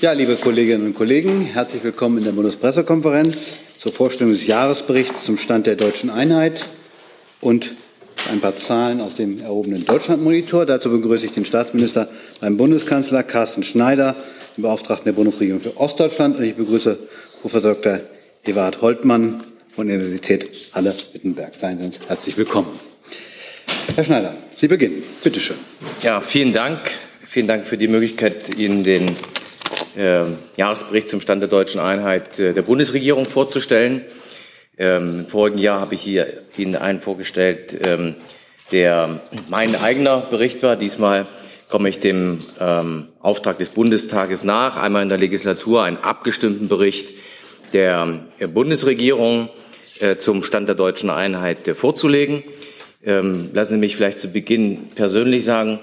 Ja, liebe Kolleginnen und Kollegen, herzlich willkommen in der Bundespressekonferenz zur Vorstellung des Jahresberichts zum Stand der deutschen Einheit und ein paar Zahlen aus dem erhobenen Deutschlandmonitor. Dazu begrüße ich den Staatsminister beim Bundeskanzler Carsten Schneider, den Beauftragten der Bundesregierung für Ostdeutschland. Und ich begrüße Professor Dr. Ewald Holtmann von der Universität Halle-Wittenberg. Seien Sie uns herzlich willkommen. Herr Schneider, Sie beginnen. Bitte schön. Ja, vielen Dank. Vielen Dank für die Möglichkeit, Ihnen den Jahresbericht zum Stand der deutschen Einheit äh, der Bundesregierung vorzustellen. Ähm, Im vorigen Jahr habe ich hier Ihnen einen vorgestellt, ähm, der mein eigener Bericht war. Diesmal komme ich dem ähm, Auftrag des Bundestages nach, einmal in der Legislatur einen abgestimmten Bericht der äh, Bundesregierung äh, zum Stand der deutschen Einheit äh, vorzulegen. Ähm, lassen Sie mich vielleicht zu Beginn persönlich sagen,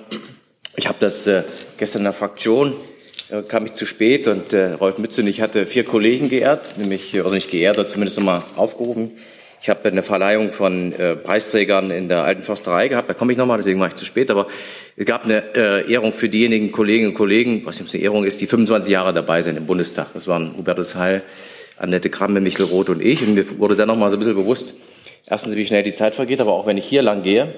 ich habe das äh, gestern in der Fraktion kam ich zu spät und äh, Rolf Mütze und ich hatte vier Kollegen geehrt, nämlich, oder nicht geehrt, oder zumindest nochmal aufgerufen. Ich habe eine Verleihung von äh, Preisträgern in der alten Försterei gehabt, da komme ich nochmal, deswegen war ich zu spät, aber es gab eine äh, Ehrung für diejenigen Kolleginnen und Kollegen, was nicht eine Ehrung ist, die 25 Jahre dabei sind im Bundestag. Das waren Hubertus Heil, Annette Kramme, Michel Roth und ich. Und mir wurde dann nochmal so ein bisschen bewusst, erstens, wie schnell die Zeit vergeht, aber auch wenn ich hier lang gehe,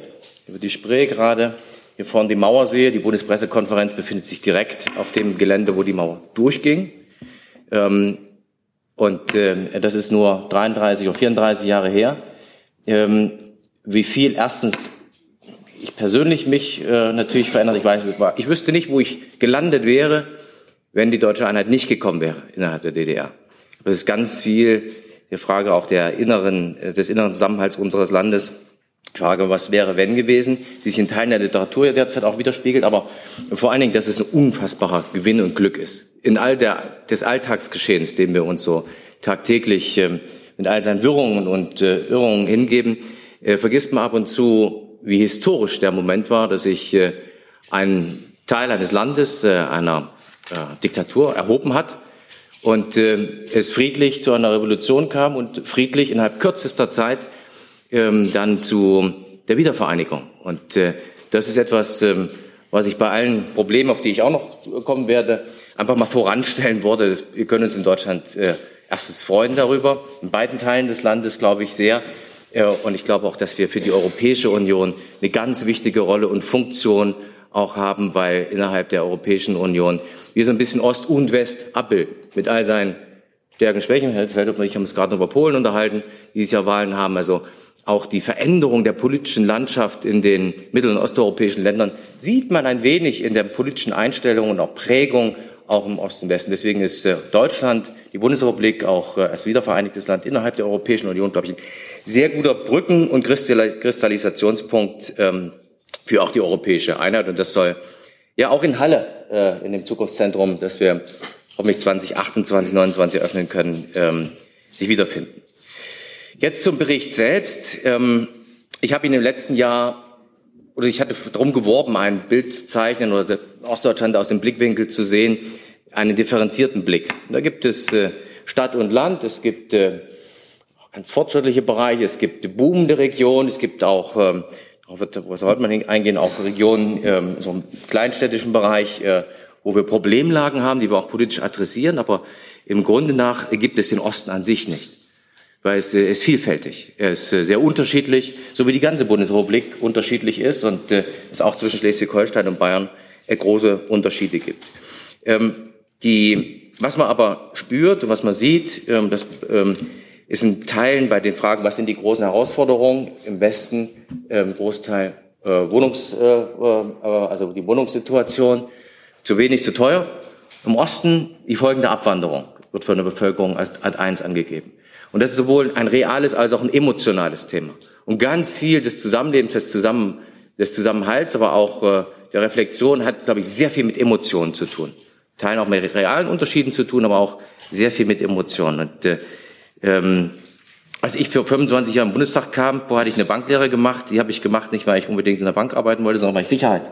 über die Spree gerade, hier vorne die Mauer sehe. Die Bundespressekonferenz befindet sich direkt auf dem Gelände, wo die Mauer durchging. Ähm, und äh, das ist nur 33 oder 34 Jahre her. Ähm, wie viel erstens ich persönlich mich äh, natürlich verändert. Ich weiß, ich wüsste nicht, wo ich gelandet wäre, wenn die deutsche Einheit nicht gekommen wäre innerhalb der DDR. Das ist ganz viel die Frage auch der inneren, des inneren Zusammenhalts unseres Landes. Frage, was wäre wenn gewesen, die sich in Teilen der Literatur derzeit auch widerspiegelt, aber vor allen Dingen, dass es ein unfassbarer Gewinn und Glück ist. In all der, des Alltagsgeschehens, dem wir uns so tagtäglich äh, mit all seinen Wirrungen und äh, Irrungen hingeben, äh, vergisst man ab und zu, wie historisch der Moment war, dass sich äh, ein Teil eines Landes, äh, einer äh, Diktatur erhoben hat und äh, es friedlich zu einer Revolution kam und friedlich innerhalb kürzester Zeit ähm, dann zu der Wiedervereinigung. Und äh, das ist etwas, ähm, was ich bei allen Problemen, auf die ich auch noch kommen werde, einfach mal voranstellen wollte. Wir können uns in Deutschland äh, erstens freuen darüber, in beiden Teilen des Landes glaube ich sehr. Äh, und ich glaube auch, dass wir für die Europäische Union eine ganz wichtige Rolle und Funktion auch haben, weil innerhalb der Europäischen Union wir so ein bisschen Ost und West abbilden, mit all seinen Stärken, Schwächen. Ich haben uns gerade über Polen unterhalten, die dieses Jahr Wahlen haben. Also auch die Veränderung der politischen Landschaft in den mittel- und osteuropäischen Ländern sieht man ein wenig in der politischen Einstellung und auch Prägung auch im Osten und Westen. Deswegen ist äh, Deutschland, die Bundesrepublik, auch äh, als wiedervereinigtes Land innerhalb der Europäischen Union, glaube ich, ein sehr guter Brücken- und Kristallisationspunkt ähm, für auch die europäische Einheit. Und das soll ja auch in Halle, äh, in dem Zukunftszentrum, das wir hoffentlich 2028, 2029 eröffnen können, ähm, sich wiederfinden. Jetzt zum Bericht selbst. Ähm, ich habe ihn im letzten Jahr, oder ich hatte darum geworben, ein Bild zu zeichnen oder Ostdeutschland aus dem Blickwinkel zu sehen, einen differenzierten Blick. Da gibt es äh, Stadt und Land, es gibt äh, ganz fortschrittliche Bereiche, es gibt boomende Regionen, es gibt auch, ähm, darauf wird Professor Holtmann eingehen, auch Regionen, ähm, so im kleinstädtischen Bereich, äh, wo wir Problemlagen haben, die wir auch politisch adressieren, aber im Grunde nach gibt es den Osten an sich nicht weil es äh, ist vielfältig. Er ist äh, sehr unterschiedlich, so wie die ganze Bundesrepublik unterschiedlich ist und äh, es auch zwischen Schleswig-Holstein und Bayern große Unterschiede gibt. Ähm, die, was man aber spürt und was man sieht, ähm, das ähm, ist in Teilen bei den Fragen, was sind die großen Herausforderungen im Westen, Großteil Wohnungs, also die Wohnungssituation, zu wenig, zu teuer. Im Osten die folgende Abwanderung wird von der Bevölkerung als Art 1 angegeben. Und das ist sowohl ein reales als auch ein emotionales Thema. Und ganz viel des Zusammenlebens, des, Zusammen, des Zusammenhalts, aber auch äh, der Reflexion hat, glaube ich, sehr viel mit Emotionen zu tun. Teilen auch mit realen Unterschieden zu tun, aber auch sehr viel mit Emotionen. Und äh, ähm, als ich für 25 Jahre im Bundestag kam, wo hatte ich eine Banklehre gemacht. Die habe ich gemacht, nicht weil ich unbedingt in der Bank arbeiten wollte, sondern weil ich Sicherheit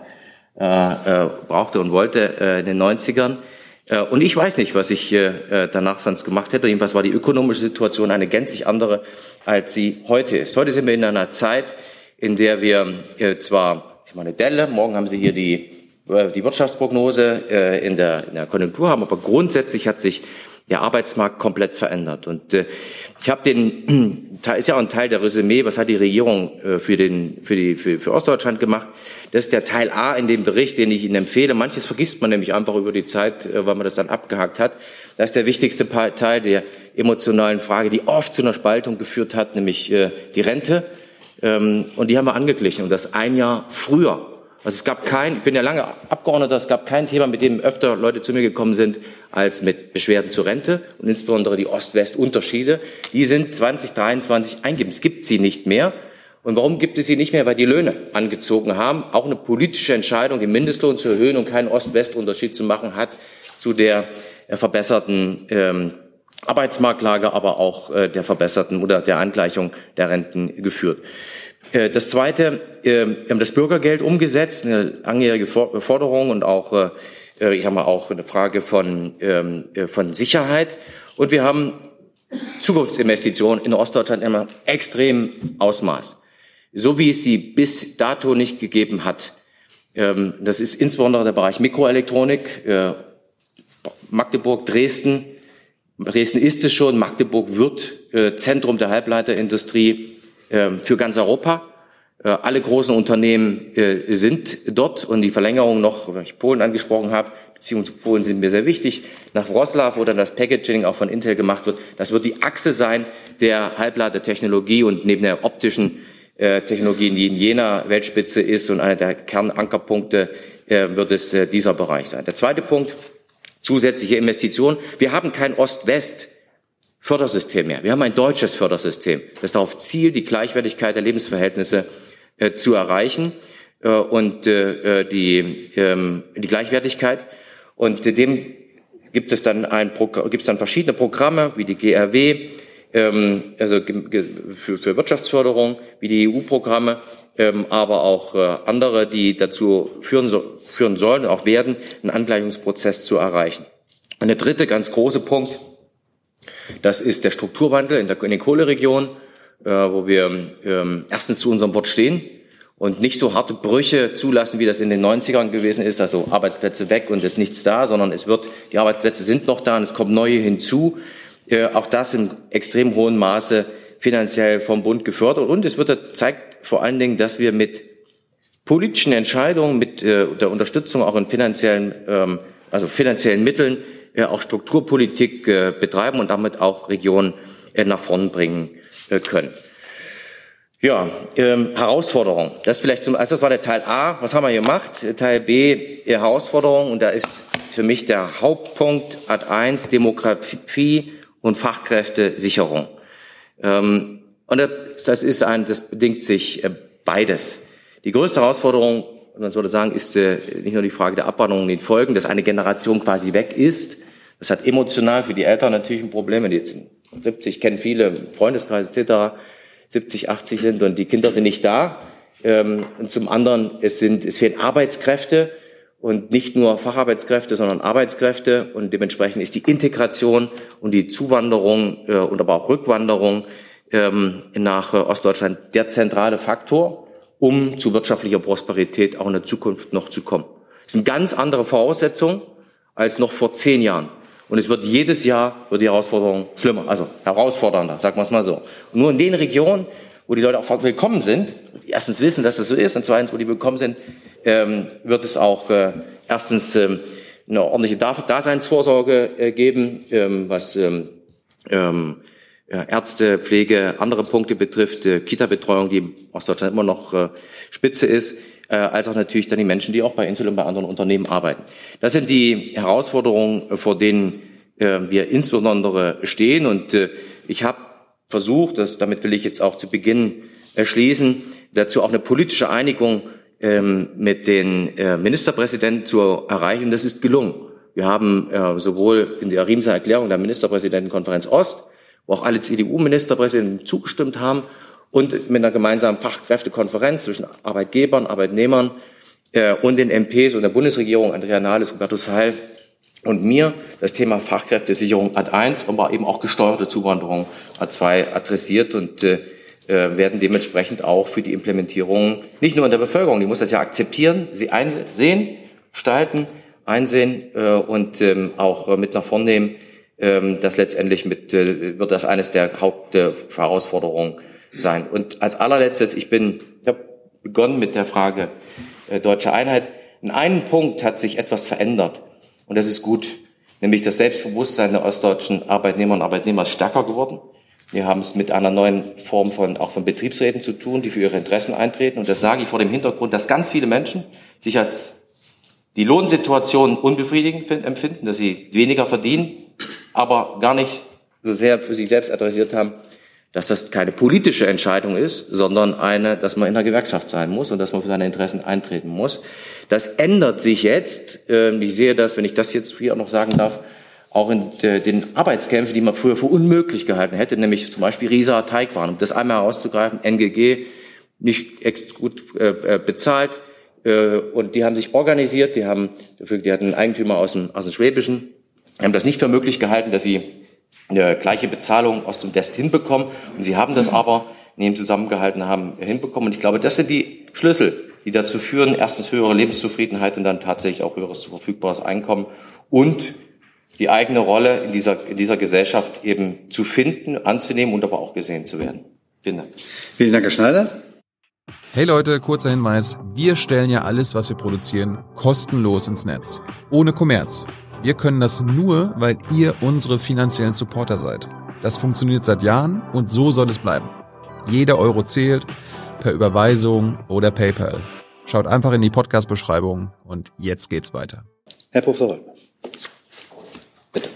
äh, äh, brauchte und wollte äh, in den 90ern. Äh, und ich weiß nicht, was ich äh, äh, danach sonst gemacht hätte. Jedenfalls war die ökonomische Situation eine gänzlich andere, als sie heute ist. Heute sind wir in einer Zeit, in der wir zwar, ich meine, Delle, morgen haben Sie hier die äh, die Wirtschaftsprognose äh, in der, in der Konjunktur haben, aber grundsätzlich hat sich der Arbeitsmarkt komplett verändert. Und äh, ich habe den, ist ja auch ein Teil der Resümee, was hat die Regierung äh, für, den, für, die, für, für Ostdeutschland gemacht. Das ist der Teil A in dem Bericht, den ich Ihnen empfehle. Manches vergisst man nämlich einfach über die Zeit, äh, weil man das dann abgehakt hat. Das ist der wichtigste Teil der emotionalen Frage, die oft zu einer Spaltung geführt hat, nämlich äh, die Rente. Ähm, und die haben wir angeglichen und das ein Jahr früher. Also es gab kein, ich bin ja lange Abgeordneter, es gab kein Thema, mit dem öfter Leute zu mir gekommen sind, als mit Beschwerden zur Rente und insbesondere die Ost-West-Unterschiede. Die sind 2023 eingegeben. Es gibt sie nicht mehr. Und warum gibt es sie nicht mehr? Weil die Löhne angezogen haben. Auch eine politische Entscheidung, den Mindestlohn zu erhöhen und keinen Ost-West-Unterschied zu machen, hat zu der äh, verbesserten ähm, Arbeitsmarktlage, aber auch äh, der verbesserten oder der Angleichung der Renten geführt. Äh, das Zweite, äh, wir haben das Bürgergeld umgesetzt, eine langjährige Forderung und auch, äh, ich sage mal, auch eine Frage von, ähm, von Sicherheit. Und wir haben Zukunftsinvestitionen in Ostdeutschland in einem extremen Ausmaß, so wie es sie bis dato nicht gegeben hat. Ähm, das ist insbesondere der Bereich Mikroelektronik, Magdeburg, Dresden. Dresden ist es schon, Magdeburg wird Zentrum der Halbleiterindustrie für ganz Europa. Äh, alle großen Unternehmen äh, sind dort und die Verlängerung noch, wenn ich Polen angesprochen habe, Beziehungen zu Polen sind mir sehr wichtig, nach Wroclaw, wo dann das Packaging auch von Intel gemacht wird. Das wird die Achse sein der Halbleitertechnologie und neben der optischen äh, Technologie, die in jener Weltspitze ist und einer der Kernankerpunkte, wird es dieser Bereich sein. Der zweite Punkt, zusätzliche Investitionen. Wir haben kein Ost-West Fördersystem mehr. Wir haben ein deutsches Fördersystem, das darauf zielt, die Gleichwertigkeit der Lebensverhältnisse äh, zu erreichen äh, und äh, äh die, ähm, die Gleichwertigkeit. Und dem gibt es dann ein gibt es dann verschiedene Programme wie die GRW, ähm, also für, für Wirtschaftsförderung, wie die EU-Programme, ähm, aber auch äh, andere, die dazu führen, so, führen sollen und auch werden, einen Angleichungsprozess zu erreichen. Und der dritte ganz große Punkt das ist der Strukturwandel in, der, in den Kohleregionen, äh, wo wir ähm, erstens zu unserem Wort stehen und nicht so harte Brüche zulassen, wie das in den 90ern gewesen ist, also Arbeitsplätze weg und es ist nichts da, sondern es wird, die Arbeitsplätze sind noch da und es kommen neue hinzu. Äh, auch das im extrem hohen Maße finanziell vom Bund gefördert. Und es wird, zeigt vor allen Dingen, dass wir mit politischen Entscheidungen, mit äh, der Unterstützung auch in finanziellen, ähm, also finanziellen Mitteln auch Strukturpolitik äh, betreiben und damit auch Regionen äh, nach vorn bringen äh, können. Ja, ähm, Herausforderung. Das vielleicht zum, also das war der Teil A. Was haben wir gemacht? Teil B, Herausforderung. Und da ist für mich der Hauptpunkt Ad 1 Demografie und Fachkräftesicherung. Ähm, und das ist ein, das bedingt sich beides. Die größte Herausforderung, man würde sagen, ist nicht nur die Frage der Abwanderung und den Folgen, dass eine Generation quasi weg ist, das hat emotional für die Eltern natürlich ein Problem, wenn die jetzt 70 kennen viele Freundeskreise etc. 70, 80 sind und die Kinder sind nicht da. Ähm, und zum anderen, es sind, es fehlen Arbeitskräfte und nicht nur Facharbeitskräfte, sondern Arbeitskräfte und dementsprechend ist die Integration und die Zuwanderung äh, und aber auch Rückwanderung ähm, nach äh, Ostdeutschland der zentrale Faktor, um zu wirtschaftlicher Prosperität auch in der Zukunft noch zu kommen. Das sind ganz andere Voraussetzungen als noch vor zehn Jahren. Und es wird jedes Jahr wird die Herausforderung schlimmer, also herausfordernder, sagen wir es mal so. Und nur in den Regionen, wo die Leute auch willkommen sind, erstens wissen, dass das so ist, und zweitens, wo die willkommen sind, ähm, wird es auch äh, erstens ähm, eine ordentliche Daseinsvorsorge äh, geben, ähm, was ähm, ähm, Ärzte, Pflege, andere Punkte betrifft, äh, Kita-Betreuung, die aus Deutschland immer noch äh, Spitze ist äh, als auch natürlich dann die Menschen, die auch bei Intel und bei anderen Unternehmen arbeiten. Das sind die Herausforderungen, vor denen äh, wir insbesondere stehen. Und äh, ich habe versucht, das, damit will ich jetzt auch zu Beginn schließen, dazu auch eine politische Einigung ähm, mit den äh, Ministerpräsidenten zu erreichen. Das ist gelungen. Wir haben äh, sowohl in der Riemser Erklärung der Ministerpräsidentenkonferenz Ost, wo auch alle CDU-Ministerpräsidenten zugestimmt haben, und mit einer gemeinsamen Fachkräftekonferenz zwischen Arbeitgebern, Arbeitnehmern äh, und den MPs und der Bundesregierung, Andrea Nahles, Hubertus Heil und mir, das Thema Fachkräftesicherung Ad 1, aber eben auch gesteuerte Zuwanderung Ad 2 adressiert und äh, äh, werden dementsprechend auch für die Implementierung nicht nur in der Bevölkerung, die muss das ja akzeptieren, sie einsehen, gestalten, einsehen äh, und ähm, auch äh, mit nach vorn nehmen. Ähm, das letztendlich mit, äh, wird das eines der Hauptherausforderungen sein. Und als allerletztes, ich bin, ich habe begonnen mit der Frage äh, deutsche Einheit. In einem Punkt hat sich etwas verändert und das ist gut, nämlich das Selbstbewusstsein der ostdeutschen Arbeitnehmer und Arbeitnehmer ist stärker geworden. Wir haben es mit einer neuen Form von, auch von Betriebsräten zu tun, die für ihre Interessen eintreten. Und das sage ich vor dem Hintergrund, dass ganz viele Menschen sich als die Lohnsituation unbefriedigend empfinden, dass sie weniger verdienen, aber gar nicht so sehr für sich selbst adressiert haben, dass das keine politische Entscheidung ist, sondern eine, dass man in der Gewerkschaft sein muss und dass man für seine Interessen eintreten muss. Das ändert sich jetzt. Ähm, ich sehe das, wenn ich das jetzt hier auch noch sagen darf, auch in den Arbeitskämpfen, die man früher für unmöglich gehalten hätte, nämlich zum Beispiel Risa Teigwaren, um das einmal herauszugreifen, NGG, nicht gut äh, äh, bezahlt, äh, und die haben sich organisiert, die haben, die hatten einen Eigentümer aus dem, aus dem Schwäbischen, haben das nicht für möglich gehalten, dass sie eine gleiche Bezahlung aus dem West hinbekommen. Und sie haben das aber neben zusammengehalten haben hinbekommen. Und ich glaube, das sind die Schlüssel, die dazu führen, erstens höhere Lebenszufriedenheit und dann tatsächlich auch höheres zu verfügbares Einkommen und die eigene Rolle in dieser, in dieser Gesellschaft eben zu finden, anzunehmen und aber auch gesehen zu werden. Vielen Dank. Vielen Dank, Herr Schneider. Hey Leute, kurzer Hinweis. Wir stellen ja alles, was wir produzieren, kostenlos ins Netz. Ohne Kommerz. Wir können das nur, weil ihr unsere finanziellen Supporter seid. Das funktioniert seit Jahren und so soll es bleiben. Jeder Euro zählt, per Überweisung oder PayPal. Schaut einfach in die Podcast-Beschreibung und jetzt geht's weiter. Herr Professor Bitte.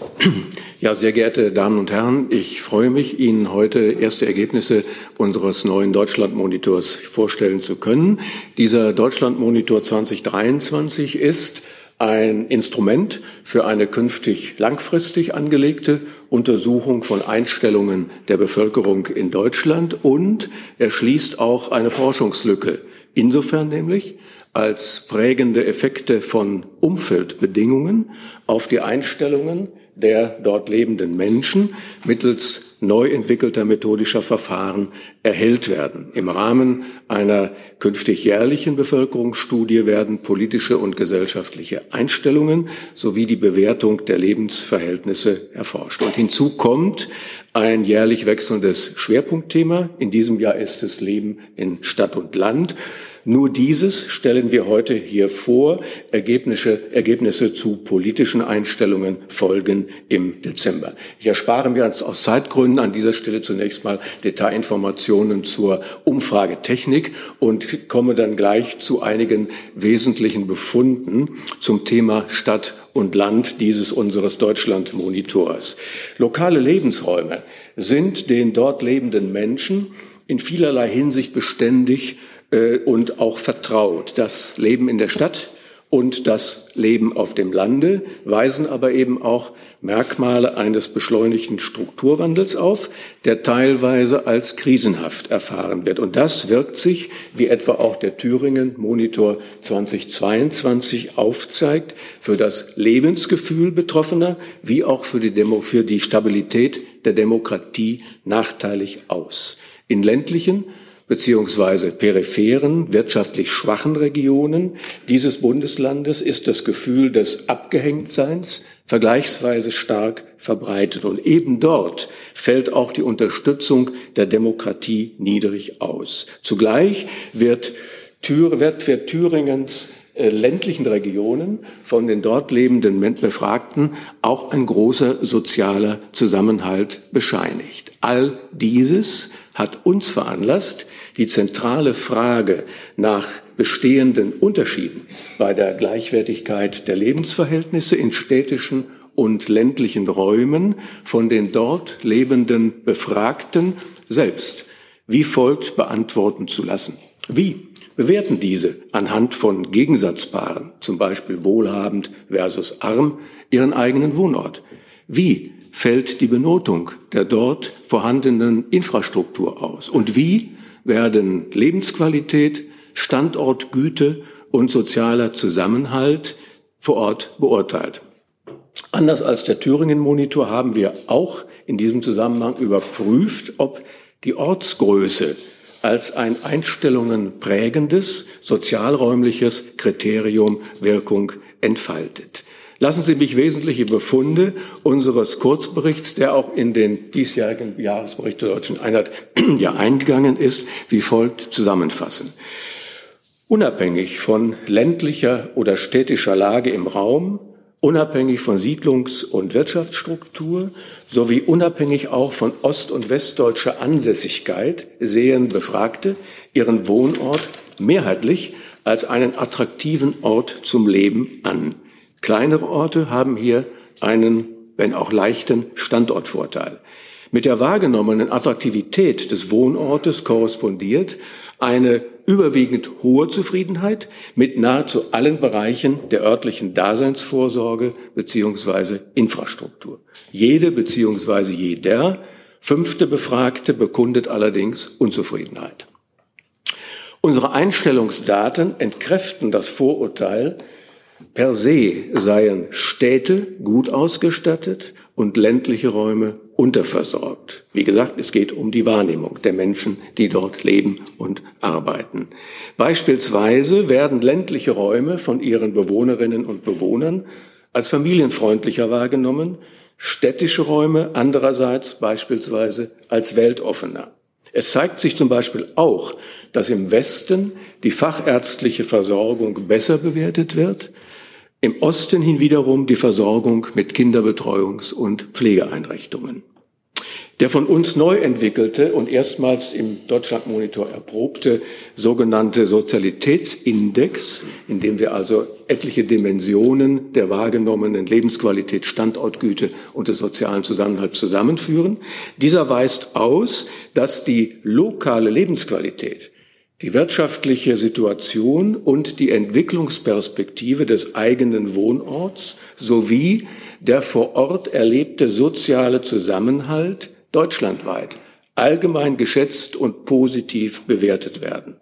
Ja, sehr geehrte Damen und Herren, ich freue mich, Ihnen heute erste Ergebnisse unseres neuen Deutschlandmonitors vorstellen zu können. Dieser Deutschlandmonitor 2023 ist ein Instrument für eine künftig langfristig angelegte Untersuchung von Einstellungen der Bevölkerung in Deutschland und er schließt auch eine Forschungslücke. Insofern nämlich, als prägende Effekte von Umfeldbedingungen auf die Einstellungen der dort lebenden Menschen mittels neu entwickelter methodischer Verfahren erhellt werden. Im Rahmen einer künftig jährlichen Bevölkerungsstudie werden politische und gesellschaftliche Einstellungen sowie die Bewertung der Lebensverhältnisse erforscht. Und hinzu kommt ein jährlich wechselndes Schwerpunktthema. In diesem Jahr ist es Leben in Stadt und Land. Nur dieses stellen wir heute hier vor. Ergebnisse, Ergebnisse zu politischen Einstellungen folgen im Dezember. Ich erspare mir aus Zeitgründen an dieser Stelle zunächst mal Detailinformationen zur Umfragetechnik und komme dann gleich zu einigen wesentlichen Befunden zum Thema Stadt und Land dieses unseres Deutschland-Monitors. Lokale Lebensräume sind den dort lebenden Menschen in vielerlei Hinsicht beständig und auch vertraut. Das Leben in der Stadt und das Leben auf dem Lande weisen aber eben auch Merkmale eines beschleunigten Strukturwandels auf, der teilweise als krisenhaft erfahren wird. Und das wirkt sich, wie etwa auch der Thüringen Monitor 2022 aufzeigt, für das Lebensgefühl Betroffener wie auch für die, Demo, für die Stabilität der Demokratie nachteilig aus. In ländlichen beziehungsweise peripheren, wirtschaftlich schwachen Regionen dieses Bundeslandes ist das Gefühl des Abgehängtseins vergleichsweise stark verbreitet. Und eben dort fällt auch die Unterstützung der Demokratie niedrig aus. Zugleich wird, Thür, wird für Thüringens äh, ländlichen Regionen von den dort lebenden Befragten auch ein großer sozialer Zusammenhalt bescheinigt. All dieses hat uns veranlasst, die zentrale Frage nach bestehenden Unterschieden bei der Gleichwertigkeit der Lebensverhältnisse in städtischen und ländlichen Räumen von den dort lebenden Befragten selbst wie folgt beantworten zu lassen. Wie bewerten diese anhand von Gegensatzpaaren, zum Beispiel wohlhabend versus arm, ihren eigenen Wohnort? Wie fällt die Benotung der dort vorhandenen Infrastruktur aus? Und wie werden Lebensqualität, Standortgüte und sozialer Zusammenhalt vor Ort beurteilt? Anders als der Thüringen-Monitor haben wir auch in diesem Zusammenhang überprüft, ob die Ortsgröße als ein Einstellungen prägendes sozialräumliches Kriterium Wirkung entfaltet. Lassen Sie mich wesentliche Befunde unseres Kurzberichts, der auch in den diesjährigen Jahresbericht der Deutschen Einheit ja eingegangen ist, wie folgt zusammenfassen. Unabhängig von ländlicher oder städtischer Lage im Raum, unabhängig von Siedlungs- und Wirtschaftsstruktur sowie unabhängig auch von ost- und westdeutscher Ansässigkeit sehen Befragte ihren Wohnort mehrheitlich als einen attraktiven Ort zum Leben an. Kleinere Orte haben hier einen, wenn auch leichten, Standortvorteil. Mit der wahrgenommenen Attraktivität des Wohnortes korrespondiert eine überwiegend hohe Zufriedenheit mit nahezu allen Bereichen der örtlichen Daseinsvorsorge beziehungsweise Infrastruktur. Jede beziehungsweise jeder fünfte Befragte bekundet allerdings Unzufriedenheit. Unsere Einstellungsdaten entkräften das Vorurteil, Per se seien Städte gut ausgestattet und ländliche Räume unterversorgt. Wie gesagt, es geht um die Wahrnehmung der Menschen, die dort leben und arbeiten. Beispielsweise werden ländliche Räume von ihren Bewohnerinnen und Bewohnern als familienfreundlicher wahrgenommen, städtische Räume andererseits beispielsweise als weltoffener. Es zeigt sich zum Beispiel auch, dass im Westen die fachärztliche Versorgung besser bewertet wird, im Osten hin wiederum die Versorgung mit Kinderbetreuungs- und Pflegeeinrichtungen. Der von uns neu entwickelte und erstmals im Deutschlandmonitor erprobte sogenannte Sozialitätsindex, in dem wir also etliche Dimensionen der wahrgenommenen Lebensqualität, Standortgüte und des sozialen Zusammenhalts zusammenführen, dieser weist aus, dass die lokale Lebensqualität die wirtschaftliche Situation und die Entwicklungsperspektive des eigenen Wohnorts sowie der vor Ort erlebte soziale Zusammenhalt deutschlandweit allgemein geschätzt und positiv bewertet werden.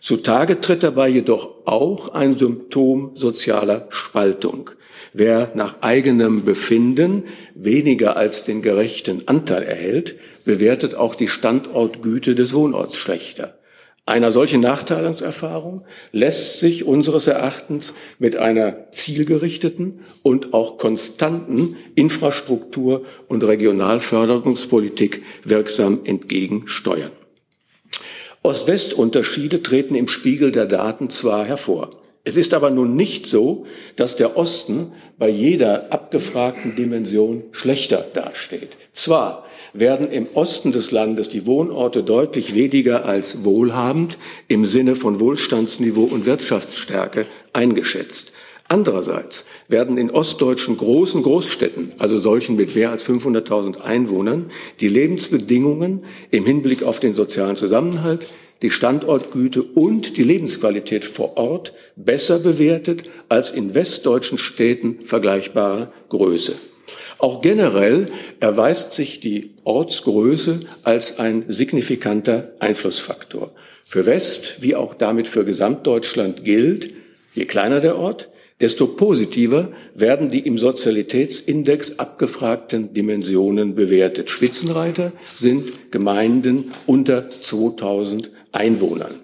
Zutage tritt dabei jedoch auch ein Symptom sozialer Spaltung. Wer nach eigenem Befinden weniger als den gerechten Anteil erhält, bewertet auch die Standortgüte des Wohnorts schlechter. Einer solchen Nachteilungserfahrung lässt sich unseres Erachtens mit einer zielgerichteten und auch konstanten Infrastruktur- und Regionalförderungspolitik wirksam entgegensteuern. Ost-West-Unterschiede treten im Spiegel der Daten zwar hervor. Es ist aber nun nicht so, dass der Osten bei jeder abgefragten Dimension schlechter dasteht. Zwar werden im Osten des Landes die Wohnorte deutlich weniger als wohlhabend im Sinne von Wohlstandsniveau und Wirtschaftsstärke eingeschätzt. Andererseits werden in ostdeutschen großen Großstädten, also solchen mit mehr als 500.000 Einwohnern, die Lebensbedingungen im Hinblick auf den sozialen Zusammenhalt, die Standortgüte und die Lebensqualität vor Ort besser bewertet als in westdeutschen Städten vergleichbarer Größe. Auch generell erweist sich die Ortsgröße als ein signifikanter Einflussfaktor. Für West wie auch damit für Gesamtdeutschland gilt, je kleiner der Ort, desto positiver werden die im Sozialitätsindex abgefragten Dimensionen bewertet. Spitzenreiter sind Gemeinden unter 2000 Einwohnern.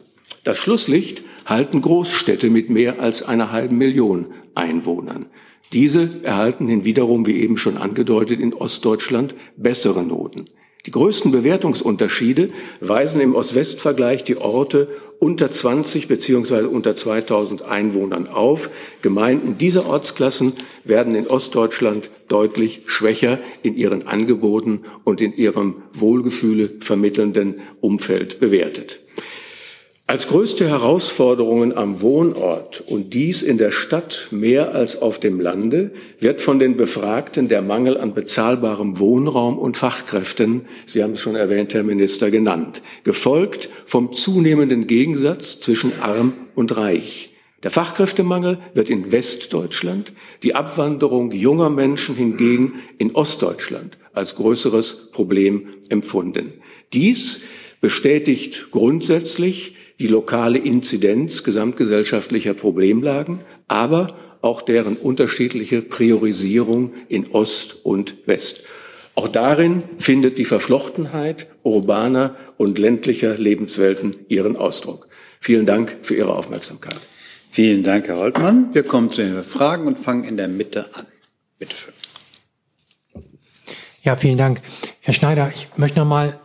Das Schlusslicht halten Großstädte mit mehr als einer halben Million Einwohnern. Diese erhalten hin wiederum, wie eben schon angedeutet, in Ostdeutschland bessere Noten. Die größten Bewertungsunterschiede weisen im Ost-West-Vergleich die Orte unter 20 beziehungsweise unter 2000 Einwohnern auf. Gemeinden dieser Ortsklassen werden in Ostdeutschland deutlich schwächer in ihren Angeboten und in ihrem Wohlgefühle vermittelnden Umfeld bewertet. Als größte Herausforderungen am Wohnort und dies in der Stadt mehr als auf dem Lande wird von den Befragten der Mangel an bezahlbarem Wohnraum und Fachkräften, Sie haben es schon erwähnt, Herr Minister, genannt, gefolgt vom zunehmenden Gegensatz zwischen arm und reich. Der Fachkräftemangel wird in Westdeutschland, die Abwanderung junger Menschen hingegen in Ostdeutschland als größeres Problem empfunden. Dies bestätigt grundsätzlich die lokale Inzidenz gesamtgesellschaftlicher Problemlagen, aber auch deren unterschiedliche Priorisierung in Ost und West. Auch darin findet die Verflochtenheit urbaner und ländlicher Lebenswelten ihren Ausdruck. Vielen Dank für Ihre Aufmerksamkeit. Vielen Dank, Herr Holtmann. Wir kommen zu den Fragen und fangen in der Mitte an. Bitte schön. Ja, vielen Dank. Herr Schneider, ich möchte noch mal,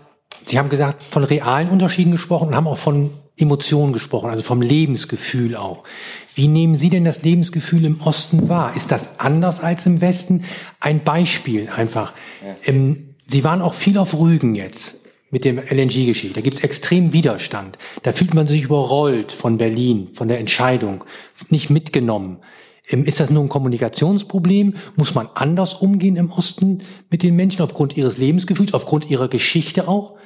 Sie haben gesagt, von realen Unterschieden gesprochen und haben auch von Emotionen gesprochen, also vom Lebensgefühl auch. Wie nehmen Sie denn das Lebensgefühl im Osten wahr? Ist das anders als im Westen? Ein Beispiel einfach. Ja. Ähm, Sie waren auch viel auf Rügen jetzt mit dem LNG-Geschichte. Da gibt es extrem Widerstand. Da fühlt man sich überrollt von Berlin, von der Entscheidung, nicht mitgenommen. Ähm, ist das nur ein Kommunikationsproblem? Muss man anders umgehen im Osten mit den Menschen aufgrund ihres Lebensgefühls, aufgrund ihrer Geschichte auch?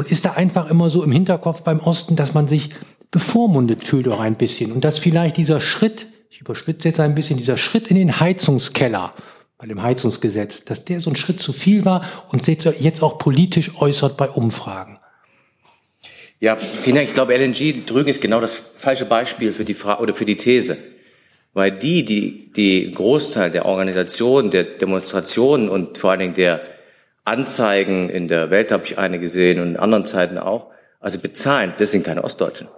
Und ist da einfach immer so im Hinterkopf beim Osten, dass man sich bevormundet fühlt auch ein bisschen und dass vielleicht dieser Schritt, ich überspitze jetzt ein bisschen, dieser Schritt in den Heizungskeller bei dem Heizungsgesetz, dass der so ein Schritt zu viel war und sich jetzt auch politisch äußert bei Umfragen. Ja, vielen Dank. Ich glaube, LNG drüben ist genau das falsche Beispiel für die Frage oder für die These. Weil die, die, die Großteil der Organisation, der Demonstrationen und vor allen Dingen der Anzeigen in der Welt habe ich eine gesehen und in anderen Zeiten auch, also bezahlen, das sind keine Ostdeutschen.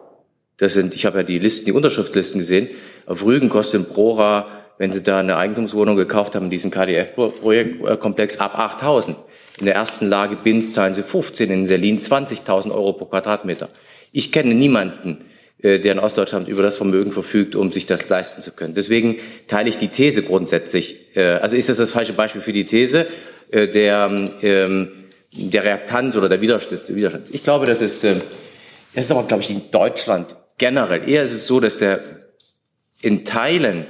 Das sind, ich habe ja die Listen, die Unterschriftslisten gesehen. Auf Rügen kostet ein Prora, wenn Sie da eine Eigentumswohnung gekauft haben in diesem KDF-Projektkomplex, ab 8.000. In der ersten Lage Binz zahlen Sie 15, in Selin 20.000 Euro pro Quadratmeter. Ich kenne niemanden, äh, der in Ostdeutschland über das Vermögen verfügt, um sich das leisten zu können. Deswegen teile ich die These grundsätzlich. Äh, also ist das das falsche Beispiel für die These äh, der, ähm, der Reaktanz oder der Widerstand? Ich glaube, das ist, das ist aber, glaube ich, in Deutschland generell. Eher ist es so, dass der in Teilen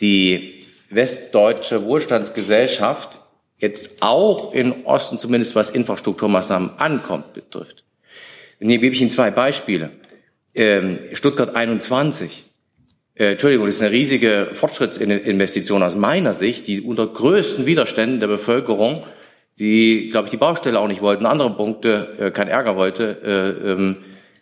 die westdeutsche Wohlstandsgesellschaft jetzt auch in Osten zumindest was Infrastrukturmaßnahmen ankommt betrifft. Und hier gebe ich Ihnen zwei Beispiele. Ähm, Stuttgart 21. Äh, Entschuldigung, das ist eine riesige Fortschrittsinvestition aus meiner Sicht, die unter größten Widerständen der Bevölkerung, die, glaube ich, die Baustelle auch nicht wollten, andere Punkte, äh, kein Ärger wollte, äh, ähm,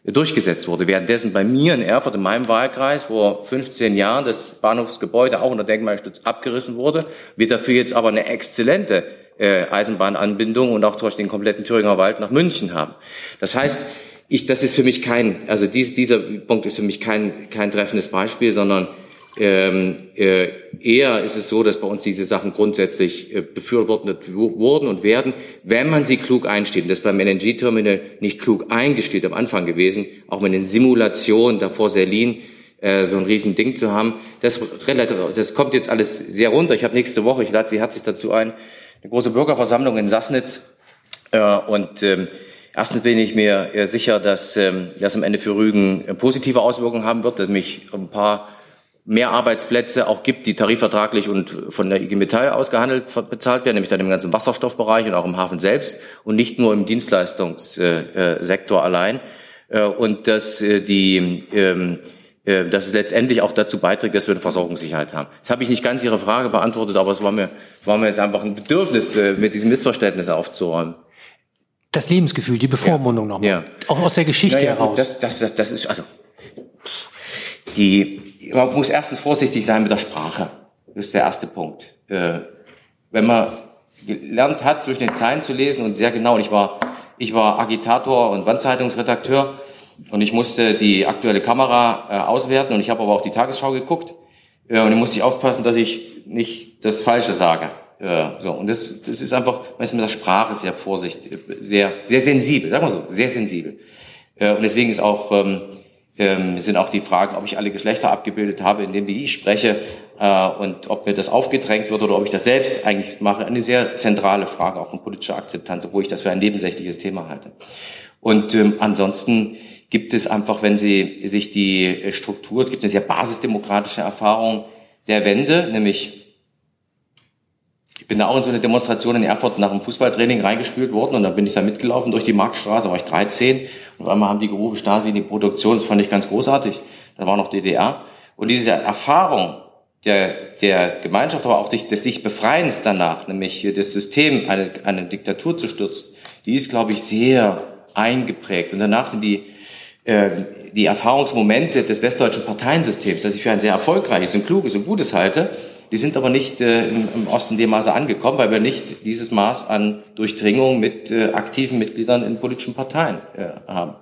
durchgesetzt wurde. Währenddessen bei mir in Erfurt, in meinem Wahlkreis, vor 15 Jahren das Bahnhofsgebäude auch unter Denkmalschutz abgerissen wurde, wird dafür jetzt aber eine exzellente Eisenbahnanbindung und auch durch den kompletten Thüringer Wald nach München haben. Das heißt, ich, das ist für mich kein, also dies, dieser Punkt ist für mich kein, kein treffendes Beispiel, sondern ähm, äh, eher ist es so, dass bei uns diese Sachen grundsätzlich äh, befürwortet wurden und werden, wenn man sie klug einsteht. Und das ist beim LNG-Terminal nicht klug eingesteht am Anfang gewesen, auch mit den Simulationen davor Serlin äh, so ein Riesending zu haben. Das, das kommt jetzt alles sehr runter. Ich habe nächste Woche, ich lade Sie herzlich dazu ein, eine große Bürgerversammlung in Sassnitz. Äh, und ähm, erstens bin ich mir äh, sicher, dass ähm, das am Ende für Rügen äh, positive Auswirkungen haben wird, dass mich ein paar mehr Arbeitsplätze auch gibt, die tarifvertraglich und von der IG Metall ausgehandelt bezahlt werden, nämlich dann im ganzen Wasserstoffbereich und auch im Hafen selbst und nicht nur im Dienstleistungssektor allein. Äh, und dass die ähm, äh, dass es letztendlich auch dazu beiträgt, dass wir eine Versorgungssicherheit haben. Das habe ich nicht ganz Ihre Frage beantwortet, aber es war mir, war mir jetzt einfach ein Bedürfnis, mit diesem Missverständnis aufzuräumen. Das Lebensgefühl, die Bevormundung ja. nochmal. Ja. Auch aus der Geschichte ja, ja, heraus. Das, das, das, das ist, also, die, man muss erstens vorsichtig sein mit der Sprache. Das ist der erste Punkt. Äh, wenn man gelernt hat, zwischen den Zeilen zu lesen und sehr genau, und ich war, ich war Agitator und Wandzeitungsredakteur und ich musste die aktuelle Kamera äh, auswerten und ich habe aber auch die Tagesschau geguckt äh, und ich musste aufpassen, dass ich nicht das Falsche sage. So, und das, das ist einfach, ist mit der Sprache sehr vorsichtig, sehr, sehr sensibel, sagen wir so, sehr sensibel. Äh, und deswegen ist auch, ähm, ähm, sind auch die Fragen, ob ich alle Geschlechter abgebildet habe, in dem wie ich spreche äh, und ob mir das aufgedrängt wird oder ob ich das selbst eigentlich mache, eine sehr zentrale Frage auch von politischer Akzeptanz, obwohl ich das für ein nebensächliches Thema halte. Und ähm, ansonsten gibt es einfach, wenn Sie sich die Struktur, es gibt eine sehr basisdemokratische Erfahrung der Wende, nämlich ich bin da auch in so eine Demonstration in Erfurt nach einem Fußballtraining reingespült worden und dann bin ich da mitgelaufen durch die Marktstraße, da war ich 13 und auf einmal haben die gerufen, Stasi in die Produktion, das fand ich ganz großartig. Da war noch DDR. Und diese Erfahrung der, der Gemeinschaft, aber auch des, des sich Befreiens danach, nämlich das System, eine, eine Diktatur zu stürzen, die ist, glaube ich, sehr eingeprägt. Und danach sind die, äh, die Erfahrungsmomente des westdeutschen Parteiensystems, das ich für ein sehr erfolgreiches und kluges und gutes halte, die sind aber nicht äh, im, Osten dem Maße angekommen, weil wir nicht dieses Maß an Durchdringung mit äh, aktiven Mitgliedern in politischen Parteien äh, haben.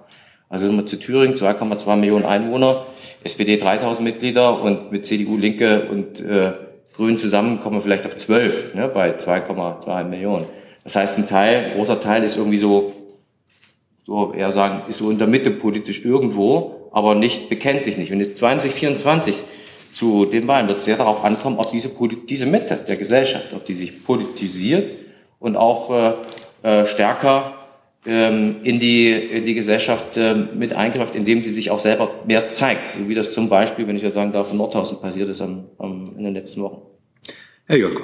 Also zu Thüringen, 2,2 Millionen Einwohner, SPD 3000 Mitglieder und mit CDU, Linke und äh, Grünen zusammen kommen wir vielleicht auf 12 ne, bei 2,2 Millionen. Das heißt, ein Teil, ein großer Teil ist irgendwie so, so eher sagen, ist so in der Mitte politisch irgendwo, aber nicht, bekennt sich nicht. Wenn es 2024 zu den Wahlen wird es sehr darauf ankommen, ob diese, diese Mitte der Gesellschaft, ob die sich politisiert und auch äh, äh, stärker ähm, in, die, in die Gesellschaft äh, mit eingreift, indem sie sich auch selber mehr zeigt, so wie das zum Beispiel, wenn ich ja sagen darf, in Nordhausen passiert ist am, am, in den letzten Wochen. Herr Jolko.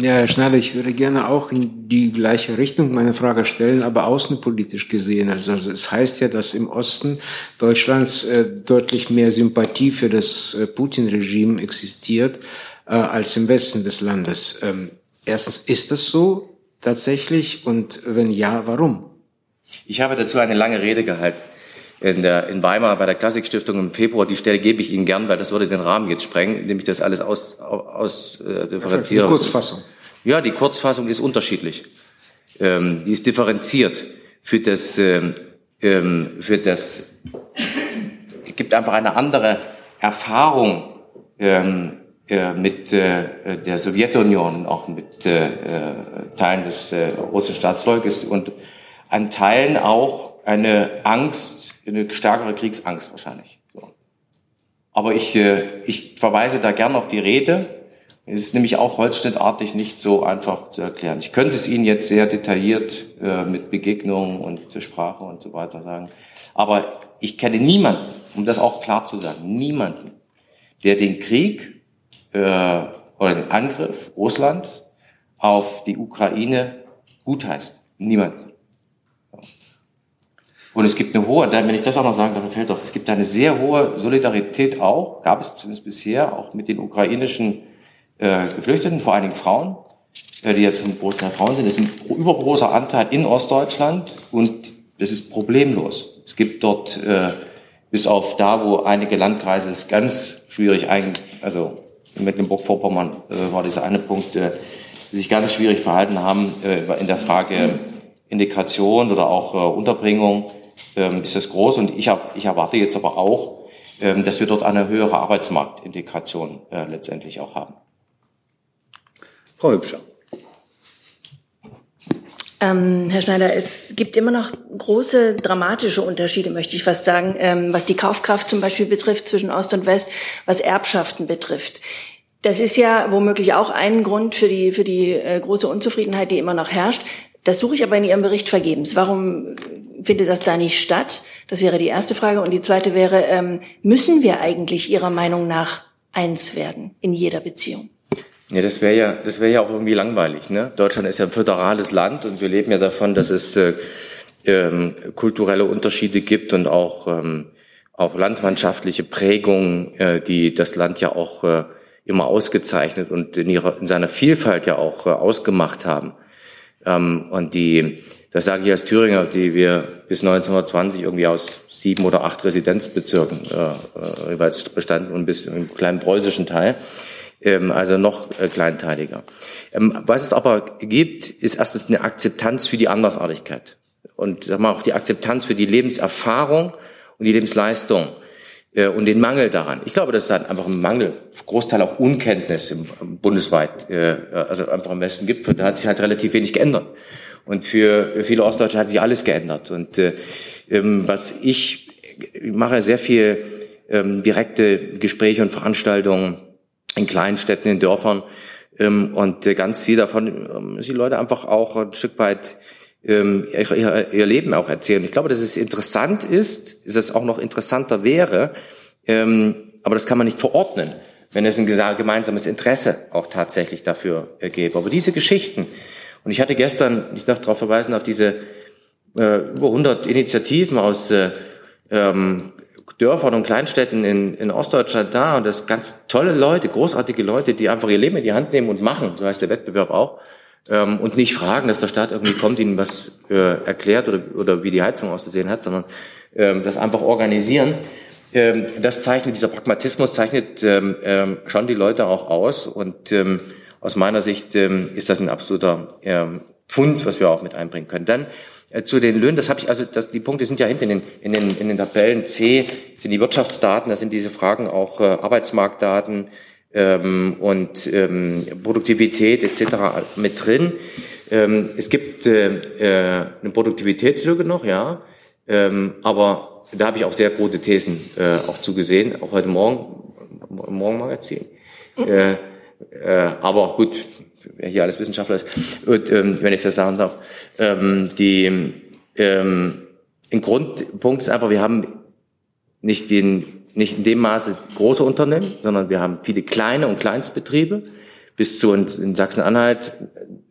Ja, Herr Schneider, ich würde gerne auch in die gleiche Richtung meine Frage stellen, aber außenpolitisch gesehen. Also es heißt ja, dass im Osten Deutschlands äh, deutlich mehr Sympathie für das äh, Putin-Regime existiert äh, als im Westen des Landes. Ähm, erstens, ist das so tatsächlich? Und wenn ja, warum? Ich habe dazu eine lange Rede gehalten in, der, in Weimar bei der Klassikstiftung im Februar. Die Stelle gebe ich Ihnen gern, weil das würde den Rahmen jetzt sprengen, indem ich das alles aus, aus äh, differenziere. Die Kurzfassung. Ja, die Kurzfassung ist unterschiedlich. Ähm, die ist differenziert für das, ähm, ähm für das, gibt einfach eine andere Erfahrung ähm, äh, mit äh, der Sowjetunion auch mit äh, äh Teilen des äh, russischen Staatsvolkes und an Teilen auch eine Angst, eine stärkere Kriegsangst wahrscheinlich. So. Aber ich, äh, ich verweise da gern auf die Rede. Es ist nämlich auch holzschnittartig nicht so einfach zu erklären. Ich könnte es Ihnen jetzt sehr detailliert äh, mit Begegnungen und Sprache und so weiter sagen. Aber ich kenne niemanden, um das auch klar zu sagen, niemanden, der den Krieg äh, oder den Angriff Russlands auf die Ukraine gutheißt. Niemand. Und es gibt eine hohe, wenn ich das auch noch sagen darf, fällt doch, es gibt eine sehr hohe Solidarität auch, gab es zumindest bisher, auch mit den ukrainischen äh, Geflüchteten, vor allen Dingen Frauen, äh, die jetzt im großen Teil Frauen sind. Das ist ein übergroßer Anteil in Ostdeutschland und das ist problemlos. Es gibt dort, äh, bis auf da, wo einige Landkreise es ganz schwierig, ein, also in Mecklenburg-Vorpommern äh, war dieser eine Punkt, äh, die sich ganz schwierig verhalten haben äh, in der Frage Integration oder auch äh, Unterbringung ähm, ist das groß. Und ich, hab, ich erwarte jetzt aber auch, ähm, dass wir dort eine höhere Arbeitsmarktintegration äh, letztendlich auch haben. Frau Hübscher. Ähm, Herr Schneider, es gibt immer noch große dramatische Unterschiede, möchte ich fast sagen, ähm, was die Kaufkraft zum Beispiel betrifft zwischen Ost und West, was Erbschaften betrifft. Das ist ja womöglich auch ein Grund für die, für die äh, große Unzufriedenheit, die immer noch herrscht. Das suche ich aber in Ihrem Bericht vergebens. Warum findet das da nicht statt? Das wäre die erste Frage. Und die zweite wäre, ähm, müssen wir eigentlich Ihrer Meinung nach eins werden in jeder Beziehung? Ja, das wäre ja, das wäre ja auch irgendwie langweilig. Ne? Deutschland ist ja ein föderales Land und wir leben ja davon, dass es äh, ähm, kulturelle Unterschiede gibt und auch ähm, auch landsmannschaftliche Prägungen, äh, die das Land ja auch äh, immer ausgezeichnet und in ihrer in seiner Vielfalt ja auch äh, ausgemacht haben. Ähm, und die, das sage ich als Thüringer, die wir bis 1920 irgendwie aus sieben oder acht Residenzbezirken äh, jeweils bestanden und bis im kleinen preußischen Teil, ähm, also noch äh, kleinteiliger. Ähm, was es aber gibt, ist erstens eine Akzeptanz für die Andersartigkeit und sag mal, auch die Akzeptanz für die Lebenserfahrung und die Lebensleistung äh, und den Mangel daran. Ich glaube, das ist halt einfach ein Mangel, Großteil auch Unkenntnis im, bundesweit, äh, also einfach im Westen gibt. Da hat sich halt relativ wenig geändert. Und für viele Ostdeutsche hat sich alles geändert. Und äh, ähm, was ich, ich mache sehr viel ähm, direkte Gespräche und Veranstaltungen in kleinen Städten, in Dörfern. Ähm, und äh, ganz viel davon ähm, die Leute einfach auch ein Stück weit ähm, ihr, ihr Leben auch erzählen. Ich glaube, dass es interessant ist, dass es auch noch interessanter wäre, ähm, aber das kann man nicht verordnen, wenn es ein gemeinsames Interesse auch tatsächlich dafür äh, gäbe. Aber diese Geschichten, und ich hatte gestern, ich darf darauf verweisen, auf diese äh, über 100 Initiativen aus äh, ähm, Dörfern und Kleinstädten in, in Ostdeutschland da. Und das ganz tolle Leute, großartige Leute, die einfach ihr Leben in die Hand nehmen und machen, so heißt der Wettbewerb auch. Ähm, und nicht fragen, dass der Staat irgendwie kommt, ihnen was äh, erklärt oder, oder wie die Heizung auszusehen hat, sondern ähm, das einfach organisieren. Ähm, das zeichnet, dieser Pragmatismus zeichnet ähm, ähm, schon die Leute auch aus. Und ähm, aus meiner Sicht ähm, ist das ein absoluter ähm, Pfund, was wir auch mit einbringen können. Dann äh, zu den Löhnen, das habe ich, also das, die Punkte sind ja hinten in den, in, den, in den Tabellen C, sind die Wirtschaftsdaten, da sind diese Fragen auch äh, Arbeitsmarktdaten ähm, und ähm, Produktivität etc. mit drin. Ähm, es gibt äh, äh, eine Produktivitätslücke noch, ja, ähm, aber da habe ich auch sehr große Thesen äh, auch zugesehen, auch heute Morgen im Morgenmagazin. Äh, äh, aber gut, wer hier alles Wissenschaftler ist, und, ähm, wenn ich das sagen darf, ähm, die, ähm, ein Grundpunkt ist einfach, wir haben nicht den, nicht in dem Maße große Unternehmen, sondern wir haben viele kleine und Kleinstbetriebe. Bis zu, in Sachsen-Anhalt,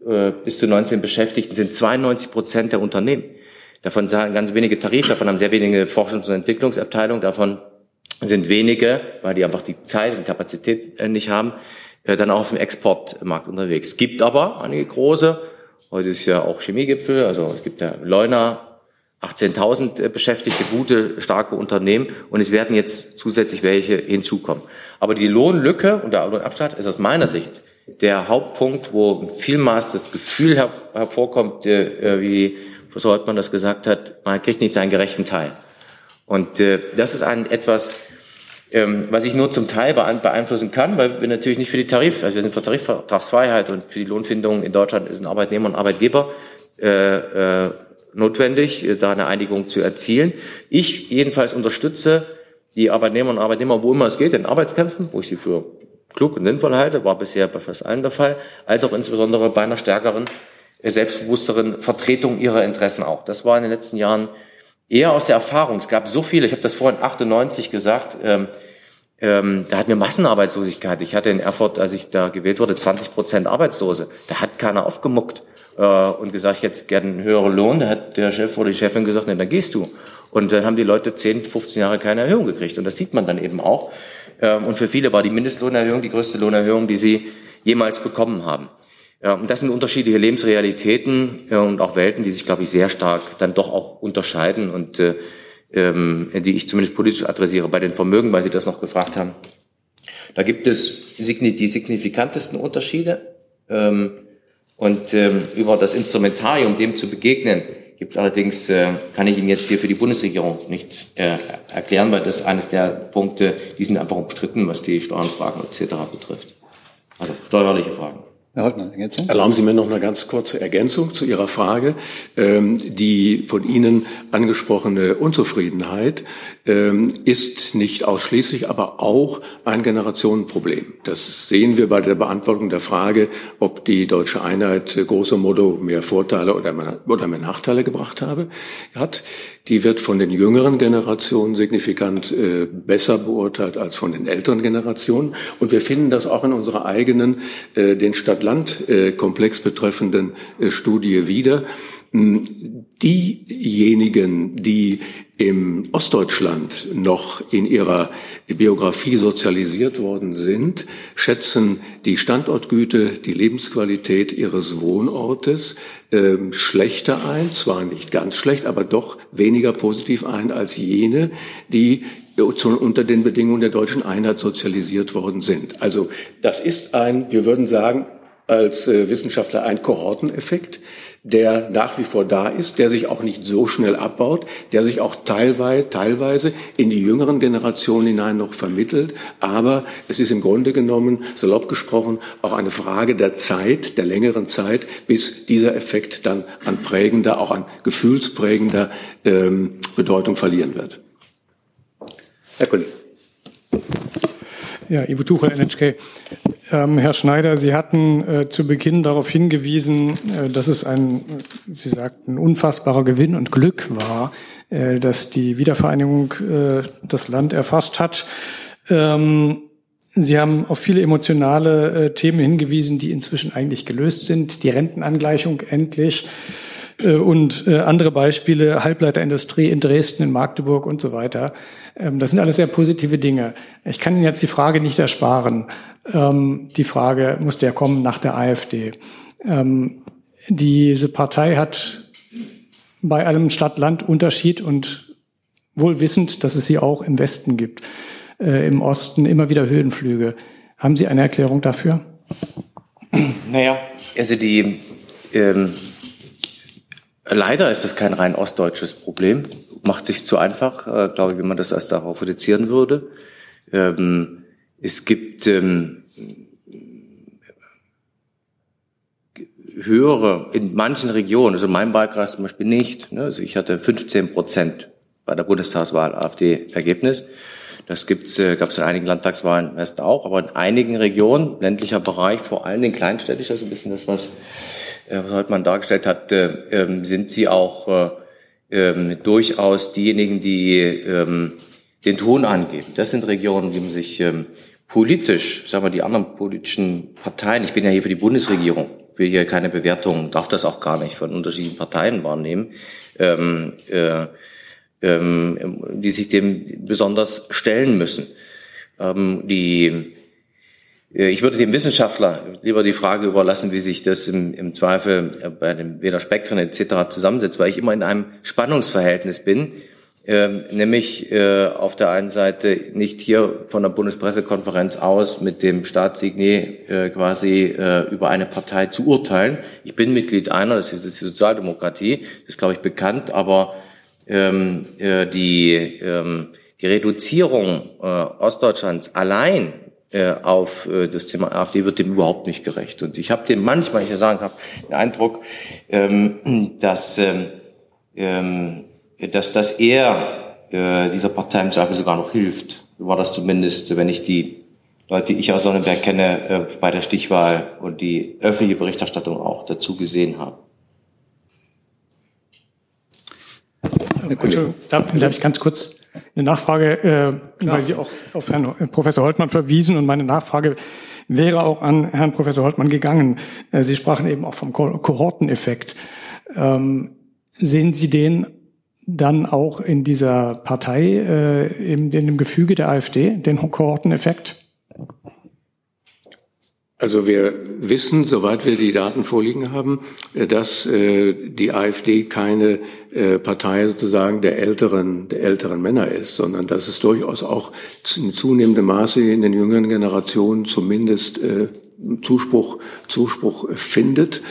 äh, bis zu 19 Beschäftigten sind 92 Prozent der Unternehmen. Davon zahlen ganz wenige Tarif, davon haben sehr wenige Forschungs- und Entwicklungsabteilungen, davon sind wenige, weil die einfach die Zeit und Kapazität äh, nicht haben, dann auch auf dem Exportmarkt unterwegs. Es gibt aber einige große, heute ist ja auch Chemiegipfel, also es gibt ja Leuna, 18.000 äh, Beschäftigte, gute, starke Unternehmen und es werden jetzt zusätzlich welche hinzukommen. Aber die Lohnlücke und der Lohnabstand ist aus meiner Sicht der Hauptpunkt, wo vielmals das Gefühl hervorkommt, wie Professor Holtmann das gesagt hat, man kriegt nicht seinen gerechten Teil. Und das ist ein etwas, ähm, was ich nur zum Teil beeinflussen kann, weil wir natürlich nicht für die Tarif, also wir sind für Tarifvertragsfreiheit und für die Lohnfindung in Deutschland ist ein Arbeitnehmer und Arbeitgeber äh, äh, notwendig, äh, da eine Einigung zu erzielen. Ich jedenfalls unterstütze die Arbeitnehmer und Arbeitnehmer, wo immer es geht, in Arbeitskämpfen, wo ich sie für klug und sinnvoll halte, war bisher bei fast allen der Fall, als auch insbesondere bei einer stärkeren, selbstbewussteren Vertretung ihrer Interessen auch. Das war in den letzten Jahren eher aus der Erfahrung. Es gab so viele, ich habe das vorhin 98 gesagt, ähm, ähm, da hatten wir Massenarbeitslosigkeit. Ich hatte in Erfurt, als ich da gewählt wurde, 20 Prozent Arbeitslose. Da hat keiner aufgemuckt äh, und gesagt, jetzt gerne einen höheren Lohn. Da hat der Chef oder die Chefin gesagt, nee, dann gehst du. Und dann haben die Leute 10, 15 Jahre keine Erhöhung gekriegt. Und das sieht man dann eben auch. Ähm, und für viele war die Mindestlohnerhöhung die größte Lohnerhöhung, die sie jemals bekommen haben. Ja, und das sind unterschiedliche Lebensrealitäten äh, und auch Welten, die sich, glaube ich, sehr stark dann doch auch unterscheiden und äh, ähm, die ich zumindest politisch adressiere. Bei den Vermögen, weil Sie das noch gefragt haben, da gibt es die signifikantesten Unterschiede. Ähm, und ähm, über das Instrumentarium, dem zu begegnen, gibt es allerdings, äh, kann ich Ihnen jetzt hier für die Bundesregierung nichts äh, erklären, weil das eines der Punkte, die sind einfach umstritten, was die Steuernfragen etc. betrifft. Also steuerliche Fragen. Herr Holtmann, Ergänzung? Erlauben Sie mir noch eine ganz kurze Ergänzung zu Ihrer Frage. Ähm, die von Ihnen angesprochene Unzufriedenheit ähm, ist nicht ausschließlich, aber auch ein Generationenproblem. Das sehen wir bei der Beantwortung der Frage, ob die deutsche Einheit grosso modo mehr Vorteile oder mehr, oder mehr Nachteile gebracht habe, hat. Die wird von den jüngeren Generationen signifikant äh, besser beurteilt als von den älteren Generationen. Und wir finden das auch in unserer eigenen, äh, den Stadt-Land-Komplex betreffenden äh, Studie wieder. Diejenigen, die im Ostdeutschland noch in ihrer Biografie sozialisiert worden sind, schätzen die Standortgüte, die Lebensqualität ihres Wohnortes äh, schlechter ein, zwar nicht ganz schlecht, aber doch weniger positiv ein als jene, die unter den Bedingungen der deutschen Einheit sozialisiert worden sind. Also das ist ein, wir würden sagen, als äh, Wissenschaftler ein Kohorteneffekt, der nach wie vor da ist, der sich auch nicht so schnell abbaut, der sich auch teilweise, teilweise in die jüngeren Generationen hinein noch vermittelt. Aber es ist im Grunde genommen, salopp gesprochen, auch eine Frage der Zeit, der längeren Zeit, bis dieser Effekt dann an prägender, auch an gefühlsprägender ähm, Bedeutung verlieren wird. Herr Kollege. Ja, Ivo Tuchel, NHK. Ähm, Herr Schneider, Sie hatten äh, zu Beginn darauf hingewiesen, äh, dass es ein, Sie sagten, unfassbarer Gewinn und Glück war, äh, dass die Wiedervereinigung äh, das Land erfasst hat. Ähm, Sie haben auf viele emotionale äh, Themen hingewiesen, die inzwischen eigentlich gelöst sind. Die Rentenangleichung endlich und andere Beispiele, Halbleiterindustrie in Dresden, in Magdeburg und so weiter. Ähm, das sind alles sehr positive Dinge. Ich kann Ihnen jetzt die Frage nicht ersparen. Ähm, die Frage musste ja kommen nach der AfD. Ähm, diese Partei hat bei allem Stadt-Land-Unterschied und wohl wissend, dass es sie auch im Westen gibt, äh, im Osten immer wieder Höhenflüge. Haben Sie eine Erklärung dafür? Naja, also die, ähm, Leider ist das kein rein ostdeutsches Problem. Macht sich zu einfach, äh, glaube ich, wenn man das als darauf reduzieren würde. Ähm, es gibt ähm, höhere, in manchen Regionen, also in meinem Wahlkreis zum Beispiel nicht. Ne? Also ich hatte 15 Prozent bei der Bundestagswahl AfD-Ergebnis. Das gibt's, äh, gab es in einigen Landtagswahlen im auch, aber in einigen Regionen, ländlicher Bereich, vor allem in kleinstädtisch, also ein bisschen das, was was Holtmann dargestellt hat, äh, ähm, sind sie auch äh, ähm, durchaus diejenigen, die ähm, den Ton angeben. Das sind Regionen, die man sich politisch, sagen wir die anderen politischen Parteien, ich bin ja hier für die Bundesregierung, will hier keine Bewertung, darf das auch gar nicht von unterschiedlichen Parteien wahrnehmen, ähm, äh, ähm, die sich dem besonders stellen müssen. Ähm, die äh, ich würde dem Wissenschaftler lieber die Frage überlassen, wie sich das im, im Zweifel äh, bei den Weder Spektren etc. zusammensetzt, weil ich immer in einem Spannungsverhältnis bin, äh, nämlich äh, auf der einen Seite nicht hier von der Bundespressekonferenz aus mit dem Staatssignet äh, quasi äh, über eine Partei zu urteilen. Ich bin Mitglied einer, das ist die Sozialdemokratie, das ist glaube ich bekannt, aber ähm, äh, die, ähm, die Reduzierung äh, Ostdeutschlands allein äh, auf äh, das Thema AfD wird dem überhaupt nicht gerecht. Und ich habe den manchmal, ich sagen habe, den Eindruck, ähm, dass, ähm, ähm, dass das eher äh, dieser Partei im Zweifel sogar noch hilft. War das zumindest, wenn ich die Leute, die ich aus Sonnenberg kenne, äh, bei der Stichwahl und die öffentliche Berichterstattung auch dazu gesehen habe. Darf, darf ich ganz kurz eine Nachfrage, äh, weil Sie auch auf Herrn Professor Holtmann verwiesen und meine Nachfrage wäre auch an Herrn Professor Holtmann gegangen. Äh, Sie sprachen eben auch vom Ko Kohorteneffekt. Ähm, sehen Sie den dann auch in dieser Partei, äh, in, in dem Gefüge der AfD, den Kohorteneffekt? Also wir wissen, soweit wir die Daten vorliegen haben, äh, dass äh, die AfD keine äh, Partei sozusagen der älteren, der älteren Männer ist, sondern dass es durchaus auch in zunehmendem Maße in den jüngeren Generationen zumindest Zuspruch, Zuspruch findet.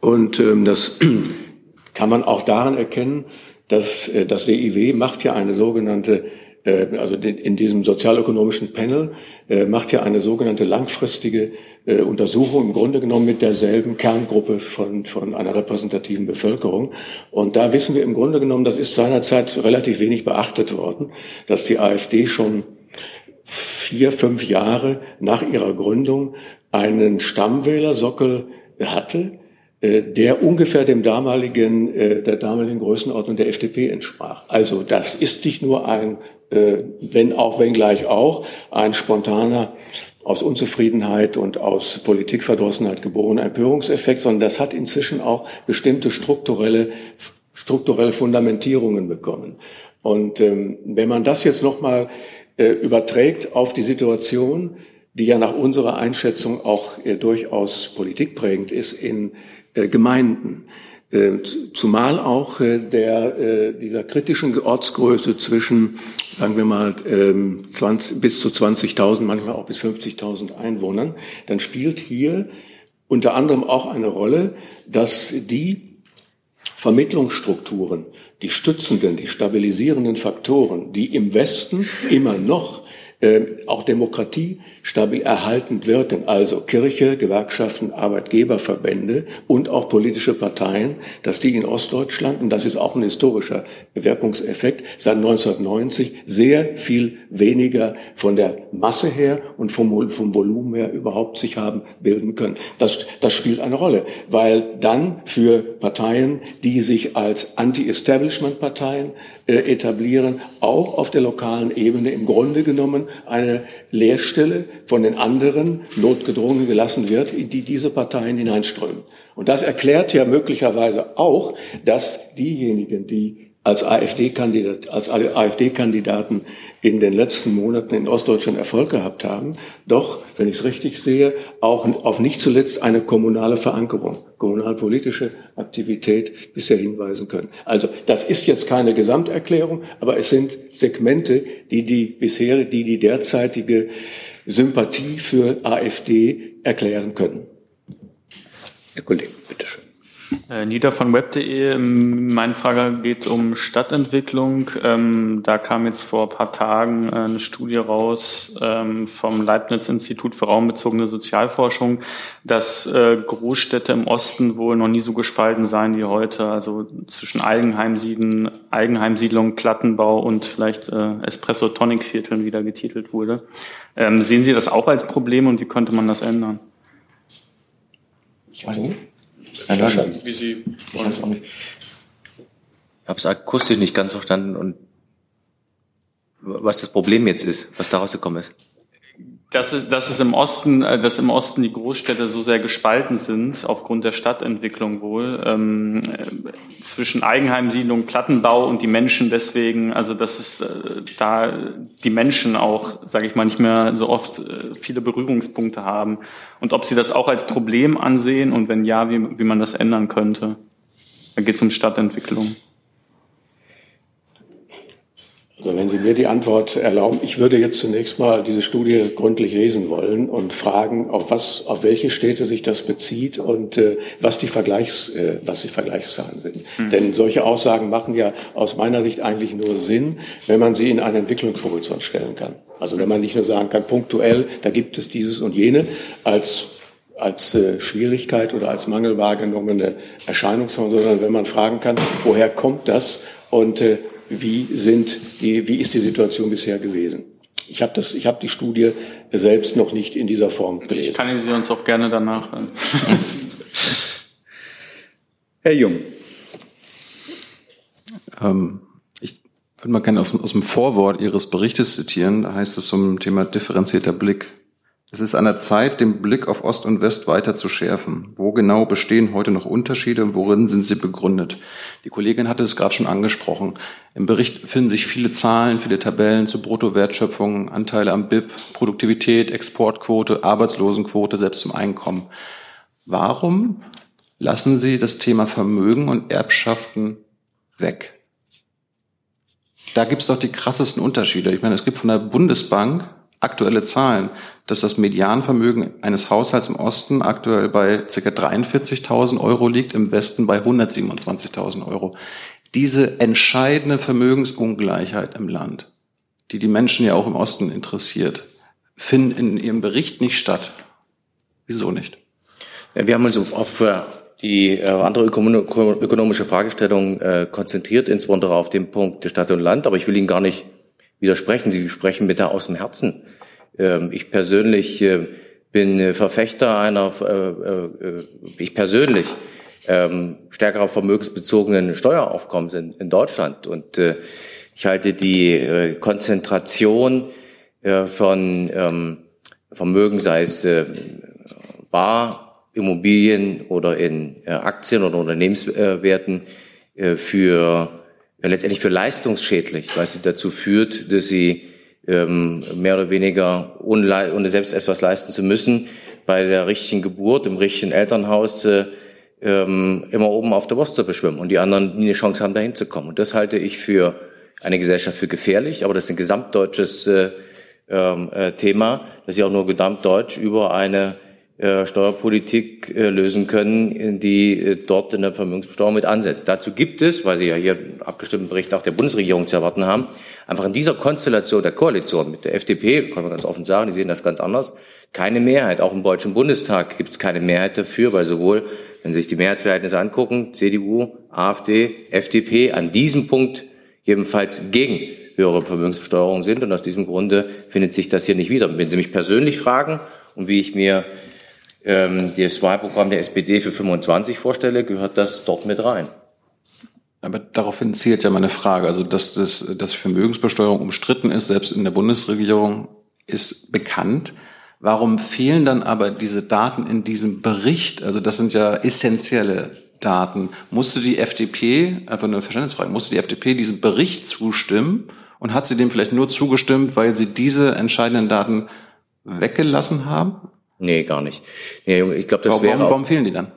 Und ähm, das kann man auch daran erkennen, dass das WIW macht ja eine sogenannte äh, also in diesem sozialökonomischen Panel, äh, macht ja eine sogenannte langfristige äh, Untersuchung im Grunde genommen mit derselben Kerngruppe von, von einer repräsentativen Bevölkerung. Und da wissen wir im Grunde genommen, das ist seinerzeit relativ wenig beachtet worden, dass die AfD schon vier, fünf Jahre nach ihrer Gründung einen Stammwählersockel hatte, der ungefähr dem damaligen, der damaligen Größenordnung der FDP entsprach. Also das ist nicht nur ein äh, wenn auch, wenn gleich auch, ein spontaner aus Unzufriedenheit und aus Politikverdrossenheit geborener Empörungseffekt, sondern das hat inzwischen auch bestimmte strukturelle, strukturelle Fundamentierungen bekommen. Und ähm, wenn man das jetzt nochmal äh, überträgt auf die Situation, die ja nach unserer Einschätzung auch äh, durchaus politikprägend ist in äh, Gemeinden, äh, zumal auch der, dieser kritischen Ortsgröße zwischen sagen wir mal, 20, ähm, bis zu 20.000, manchmal auch bis 50.000 Einwohnern, dann spielt hier unter anderem auch eine Rolle, dass die Vermittlungsstrukturen, die stützenden, die stabilisierenden Faktoren, die im Westen immer noch äh, auch Demokratie stabil erhalten wirken, also Kirche, Gewerkschaften, Arbeitgeberverbände und auch politische Parteien, dass die in Ostdeutschland, und das ist auch ein historischer Wirkungseffekt, seit 1990 sehr viel weniger von der Masse her und vom, vom Volumen her überhaupt sich haben bilden können. Das, das spielt eine Rolle, weil dann für Parteien, die sich als Anti-Establishment-Parteien äh, etablieren, auch auf der lokalen Ebene im Grunde genommen eine Leerstelle von den anderen notgedrungen gelassen wird, in die diese Parteien hineinströmen. Und das erklärt ja möglicherweise auch, dass diejenigen, die als AfD-Kandidat, als AfD-Kandidaten in den letzten Monaten in Ostdeutschland Erfolg gehabt haben, doch, wenn ich es richtig sehe, auch auf nicht zuletzt eine kommunale Verankerung, kommunalpolitische Aktivität bisher hinweisen können. Also, das ist jetzt keine Gesamterklärung, aber es sind Segmente, die die bisher, die die derzeitige Sympathie für AfD erklären können. Herr Kollege, Nieder von web.de. Meine Frage geht um Stadtentwicklung. Ähm, da kam jetzt vor ein paar Tagen äh, eine Studie raus ähm, vom Leibniz-Institut für raumbezogene Sozialforschung, dass äh, Großstädte im Osten wohl noch nie so gespalten seien wie heute. Also zwischen Eigenheimsiedlung, Eigenheimsiedlung Plattenbau und vielleicht Espresso-Tonic-Vierteln wieder getitelt wurde. Ähm, sehen Sie das auch als Problem und wie könnte man das ändern? Ich weiß nicht. Verstanden. Wie Sie ich habe es akustisch nicht ganz verstanden und was das Problem jetzt ist, was daraus gekommen ist. Dass, dass es im Osten, äh, dass im Osten die Großstädte so sehr gespalten sind, aufgrund der Stadtentwicklung wohl, ähm, äh, zwischen Eigenheimsiedlung, Plattenbau und die Menschen deswegen, also dass es äh, da die Menschen auch, sage ich mal, nicht mehr so oft äh, viele Berührungspunkte haben. Und ob sie das auch als Problem ansehen und wenn ja, wie, wie man das ändern könnte. Da geht es um Stadtentwicklung. Also wenn Sie mir die Antwort erlauben, ich würde jetzt zunächst mal diese Studie gründlich lesen wollen und fragen, auf was, auf welche Städte sich das bezieht und äh, was die Vergleichs, äh, was die Vergleichszahlen sind. Mhm. Denn solche Aussagen machen ja aus meiner Sicht eigentlich nur Sinn, wenn man sie in einen Entwicklungshorizont stellen kann. Also wenn man nicht nur sagen kann, punktuell, da gibt es dieses und jene als als äh, Schwierigkeit oder als Mangel wahrgenommene Erscheinung, sondern wenn man fragen kann, woher kommt das und äh, wie, sind die, wie ist die Situation bisher gewesen. Ich habe das, ich habe die Studie selbst noch nicht in dieser Form gelesen. Ich kann sie uns auch gerne danach hören. Herr Jung. Ähm, ich würde mal gerne aus, aus dem Vorwort Ihres Berichtes zitieren. Da heißt es zum Thema differenzierter Blick. Es ist an der Zeit, den Blick auf Ost und West weiter zu schärfen. Wo genau bestehen heute noch Unterschiede und worin sind sie begründet? Die Kollegin hatte es gerade schon angesprochen. Im Bericht finden sich viele Zahlen, viele Tabellen zu Bruttowertschöpfung, Anteile am BIP, Produktivität, Exportquote, Arbeitslosenquote, selbst zum Einkommen. Warum lassen Sie das Thema Vermögen und Erbschaften weg? Da gibt es doch die krassesten Unterschiede. Ich meine, es gibt von der Bundesbank aktuelle Zahlen, dass das Medianvermögen eines Haushalts im Osten aktuell bei ca. 43.000 Euro liegt, im Westen bei 127.000 Euro. Diese entscheidende Vermögensungleichheit im Land, die die Menschen ja auch im Osten interessiert, findet in Ihrem Bericht nicht statt. Wieso nicht? Ja, wir haben uns auf äh, die äh, andere ökonomische Fragestellung äh, konzentriert, insbesondere auf den Punkt der Stadt und Land. Aber ich will Ihnen gar nicht widersprechen. Sie sprechen da aus dem Herzen. Ähm, ich persönlich äh, bin äh, Verfechter einer, äh, ich persönlich, ähm, stärkerer vermögensbezogenen Steueraufkommens in, in Deutschland. Und ich halte die Konzentration von ähm, Vermögen, sei es Bar, Immobilien oder in Aktien oder Unternehmenswerten, für ja, letztendlich für leistungsschädlich, weil sie dazu führt, dass sie ähm, mehr oder weniger ohne, ohne selbst etwas leisten zu müssen, bei der richtigen Geburt im richtigen Elternhaus äh, ähm, immer oben auf der Wurst zu beschwimmen und die anderen nie eine Chance haben, dahin zu kommen. Und das halte ich für eine Gesellschaft für gefährlich, aber das ist ein gesamtdeutsches äh, ähm, äh, Thema, das ich auch nur gesamtdeutsch über eine Steuerpolitik äh, lösen können, die äh, dort in der Vermögensbesteuerung mit ansetzt. Dazu gibt es, weil Sie ja hier abgestimmten Bericht auch der Bundesregierung zu erwarten haben, einfach in dieser Konstellation der Koalition mit der FDP, kann man ganz offen sagen, die sehen das ganz anders, keine Mehrheit. Auch im Deutschen Bundestag gibt es keine Mehrheit dafür, weil sowohl, wenn Sie sich die Mehrheitsverhältnisse angucken, CDU, AfD, FDP an diesem Punkt jedenfalls gegen höhere Vermögensbesteuerung sind. Und aus diesem Grunde findet sich das hier nicht wieder. Wenn Sie mich persönlich fragen und wie ich mir ähm, das Wahlprogramm der SPD für 25 vorstelle, gehört das dort mit rein. Aber daraufhin zielt ja meine Frage. Also, dass, das, dass Vermögensbesteuerung umstritten ist, selbst in der Bundesregierung, ist bekannt. Warum fehlen dann aber diese Daten in diesem Bericht? Also, das sind ja essentielle Daten. Musste die FDP, einfach eine Verständnisfrage, musste die FDP diesem Bericht zustimmen? Und hat sie dem vielleicht nur zugestimmt, weil sie diese entscheidenden Daten weggelassen haben? Nee, gar nicht. Nee, ich glaube, das warum, wäre. Warum, warum fehlen die dann?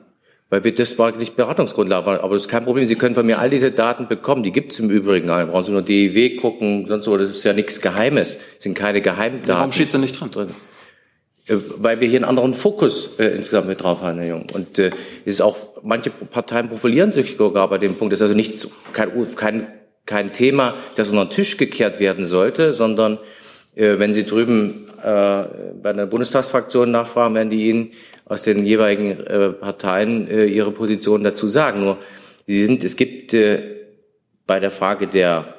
Weil wir, das war nicht Beratungsgrundlage, aber das ist kein Problem. Sie können von mir all diese Daten bekommen. Die gibt's im Übrigen. Da brauchen Sie nur DIW gucken, sonst so. Das ist ja nichts Geheimes. Das sind keine Geheimdaten. Warum steht's da nicht drin? drin? äh, weil wir hier einen anderen Fokus äh, insgesamt mit drauf haben, Herr Jung. Und äh, es ist auch, manche Parteien profilieren sich sogar bei dem Punkt. Das ist also nichts, kein, kein, kein Thema, das unter den Tisch gekehrt werden sollte, sondern wenn Sie drüben äh, bei der Bundestagsfraktion nachfragen, werden die Ihnen aus den jeweiligen äh, Parteien äh, ihre Position dazu sagen. Nur, sie sind, es gibt äh, bei der Frage der,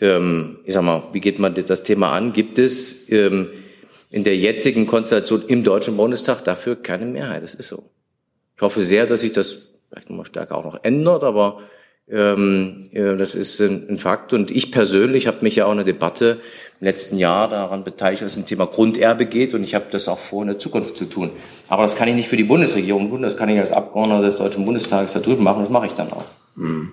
ähm, ich sag mal, wie geht man das Thema an, gibt es ähm, in der jetzigen Konstellation im Deutschen Bundestag dafür keine Mehrheit. Das ist so. Ich hoffe sehr, dass sich das vielleicht nochmal stärker auch noch ändert, aber ähm, ja, das ist ein, ein Fakt. Und ich persönlich habe mich ja auch in der Debatte im letzten Jahr daran beteiligt, dass es um Thema Grunderbe geht. Und ich habe das auch vor, in der Zukunft zu tun. Aber das kann ich nicht für die Bundesregierung tun. Das kann ich als Abgeordneter des Deutschen Bundestages da drüben machen. Das mache ich dann auch. Mhm.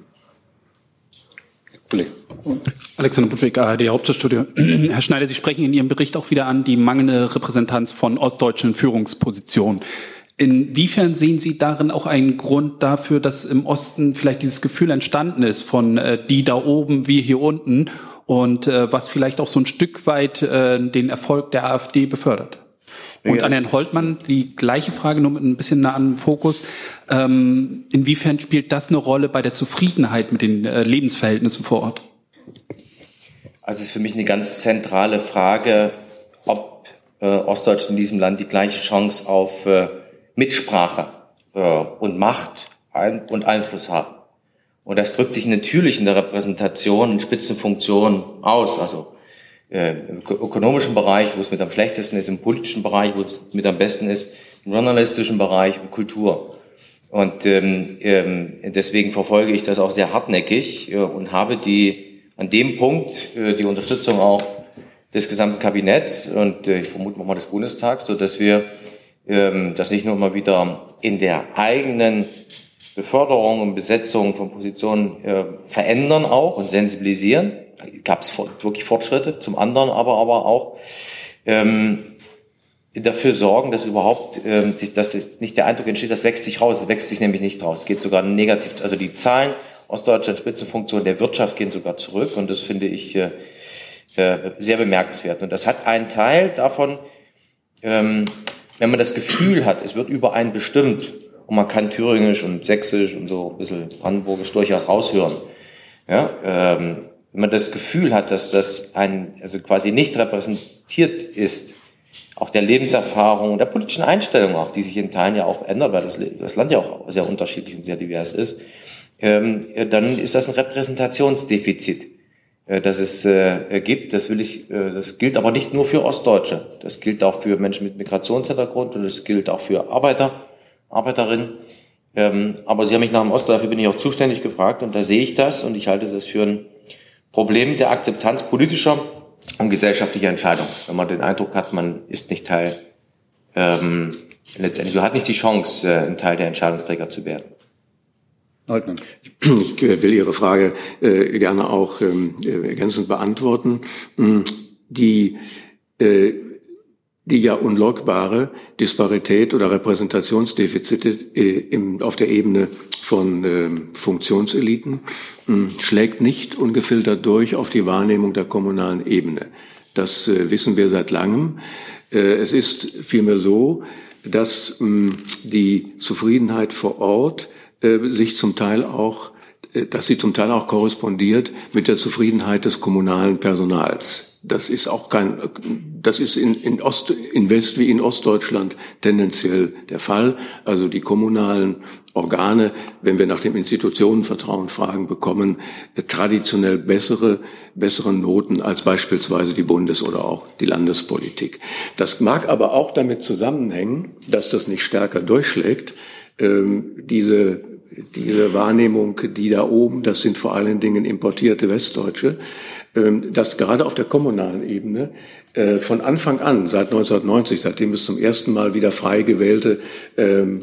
Alexander Budwig, ARD Hauptstadtstudio. Herr Schneider, Sie sprechen in Ihrem Bericht auch wieder an die mangelnde Repräsentanz von ostdeutschen Führungspositionen. Inwiefern sehen Sie darin auch einen Grund dafür, dass im Osten vielleicht dieses Gefühl entstanden ist von äh, die da oben, wir hier unten und äh, was vielleicht auch so ein Stück weit äh, den Erfolg der AfD befördert? Und an Herrn Holtmann die gleiche Frage, nur mit ein bisschen nah an Fokus. Ähm, inwiefern spielt das eine Rolle bei der Zufriedenheit mit den äh, Lebensverhältnissen vor Ort? Also es ist für mich eine ganz zentrale Frage, ob äh, Ostdeutschland in diesem Land die gleiche Chance auf äh, Mitsprache äh, und Macht ein, und Einfluss haben. Und das drückt sich natürlich in der Repräsentation in Spitzenfunktionen aus. Also äh, im ökonomischen Bereich, wo es mit am schlechtesten ist, im politischen Bereich, wo es mit am besten ist, im journalistischen Bereich, im Kultur. Und ähm, ähm, deswegen verfolge ich das auch sehr hartnäckig äh, und habe die an dem Punkt äh, die Unterstützung auch des gesamten Kabinetts und äh, ich vermute mal des Bundestags, so dass wir ähm, das nicht nur mal wieder in der eigenen Beförderung und Besetzung von Positionen äh, verändern auch und sensibilisieren. Gab es wirklich Fortschritte. Zum anderen aber aber auch ähm, dafür sorgen, dass überhaupt, ähm, dass nicht der Eindruck entsteht, das wächst sich raus. Es wächst sich nämlich nicht raus. Es geht sogar negativ. Also die Zahlen Ostdeutschland Spitzenfunktion der Wirtschaft gehen sogar zurück und das finde ich äh, äh, sehr bemerkenswert. Und das hat einen Teil davon, wenn man das Gefühl hat, es wird über einen bestimmt und man kann Thüringisch und Sächsisch und so ein bisschen Brandenburgisch durchaus raushören. Ja, ähm, wenn man das Gefühl hat, dass das ein, also quasi nicht repräsentiert ist, auch der Lebenserfahrung der politischen Einstellung auch, die sich in Teilen ja auch ändert, weil das, das Land ja auch sehr unterschiedlich und sehr divers ist, ähm, dann ist das ein Repräsentationsdefizit. Äh, dass es äh, gibt. Das will ich, äh, das gilt aber nicht nur für Ostdeutsche. Das gilt auch für Menschen mit Migrationshintergrund und es gilt auch für Arbeiter, Arbeiterinnen. Ähm, aber Sie haben mich nach dem Ost, dafür bin ich auch zuständig gefragt und da sehe ich das und ich halte das für ein Problem der Akzeptanz politischer und gesellschaftlicher Entscheidungen. Wenn man den Eindruck hat, man ist nicht Teil, ähm, letztendlich, man hat nicht die Chance, äh, ein Teil der Entscheidungsträger zu werden. Leutnant. Ich will Ihre Frage äh, gerne auch ähm, äh, ergänzend beantworten. Mm, die, äh, die ja unleugbare Disparität oder Repräsentationsdefizite äh, im, auf der Ebene von äh, Funktionseliten äh, schlägt nicht ungefiltert durch auf die Wahrnehmung der kommunalen Ebene. Das äh, wissen wir seit langem. Äh, es ist vielmehr so, dass mh, die Zufriedenheit vor Ort äh, sich zum Teil auch, äh, dass sie zum Teil auch korrespondiert mit der Zufriedenheit des kommunalen Personals. Das ist auch kein, das ist in, in Ost, in West wie in Ostdeutschland tendenziell der Fall. Also die kommunalen Organe, wenn wir nach dem Institutionenvertrauen fragen, bekommen äh, traditionell bessere, bessere Noten als beispielsweise die Bundes- oder auch die Landespolitik. Das mag aber auch damit zusammenhängen, dass das nicht stärker durchschlägt, ähm, diese diese Wahrnehmung, die da oben, das sind vor allen Dingen importierte Westdeutsche, ähm, dass gerade auf der kommunalen Ebene äh, von Anfang an, seit 1990, seitdem es zum ersten Mal wieder frei gewählte ähm,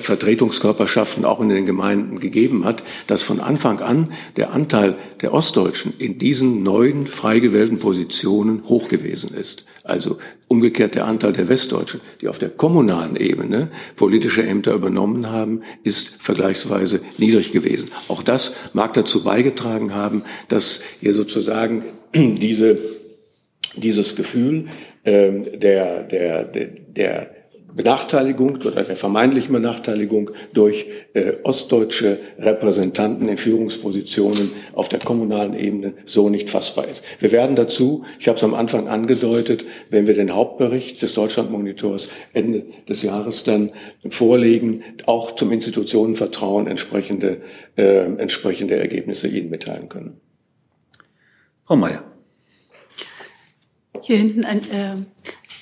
Vertretungskörperschaften auch in den Gemeinden gegeben hat, dass von Anfang an der Anteil der Ostdeutschen in diesen neuen frei gewählten Positionen hoch gewesen ist. Also umgekehrt der Anteil der Westdeutschen, die auf der kommunalen Ebene politische Ämter übernommen haben, ist vergleichsweise niedrig gewesen. Auch das mag dazu beigetragen haben, dass hier sozusagen diese dieses Gefühl ähm, der, der, der, der Benachteiligung oder der vermeintlichen Benachteiligung durch äh, ostdeutsche Repräsentanten in Führungspositionen auf der kommunalen Ebene so nicht fassbar ist. Wir werden dazu, ich habe es am Anfang angedeutet, wenn wir den Hauptbericht des Deutschlandmonitors Ende des Jahres dann vorlegen, auch zum Institutionenvertrauen entsprechende, äh, entsprechende Ergebnisse Ihnen mitteilen können. Frau Mayer. Hier hinten ein, äh,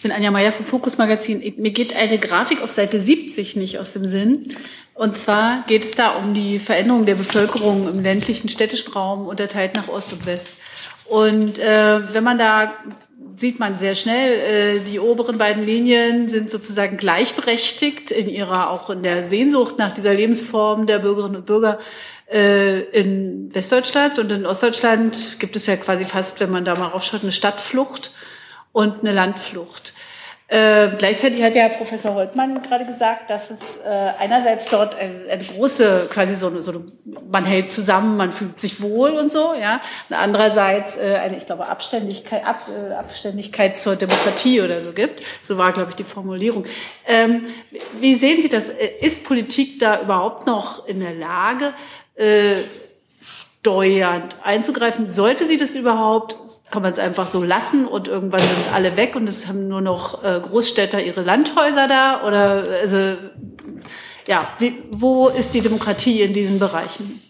ich bin Anja Meier vom Fokus Magazin. Mir geht eine Grafik auf Seite 70 nicht aus dem Sinn. Und zwar geht es da um die Veränderung der Bevölkerung im ländlichen städtischen Raum unterteilt nach Ost und West. Und äh, wenn man da sieht man sehr schnell, äh, die oberen beiden Linien sind sozusagen gleichberechtigt in ihrer, auch in der Sehnsucht nach dieser Lebensform der Bürgerinnen und Bürger äh, in Westdeutschland und in Ostdeutschland gibt es ja quasi fast, wenn man da mal raufschaut, eine Stadtflucht und eine Landflucht. Äh, gleichzeitig hat ja Professor Holtmann gerade gesagt, dass es äh, einerseits dort eine, eine große, quasi so eine, so eine, man hält zusammen, man fühlt sich wohl und so, ja. Und andererseits äh, eine, ich glaube, Abständigkeit, Ab, äh, Abständigkeit zur Demokratie oder so gibt. So war, glaube ich, die Formulierung. Ähm, wie sehen Sie das? Äh, ist Politik da überhaupt noch in der Lage, äh, steuernd einzugreifen. Sollte sie das überhaupt, kann man es einfach so lassen und irgendwann sind alle weg und es haben nur noch äh, Großstädter ihre Landhäuser da? Oder also ja, wie, wo ist die Demokratie in diesen Bereichen?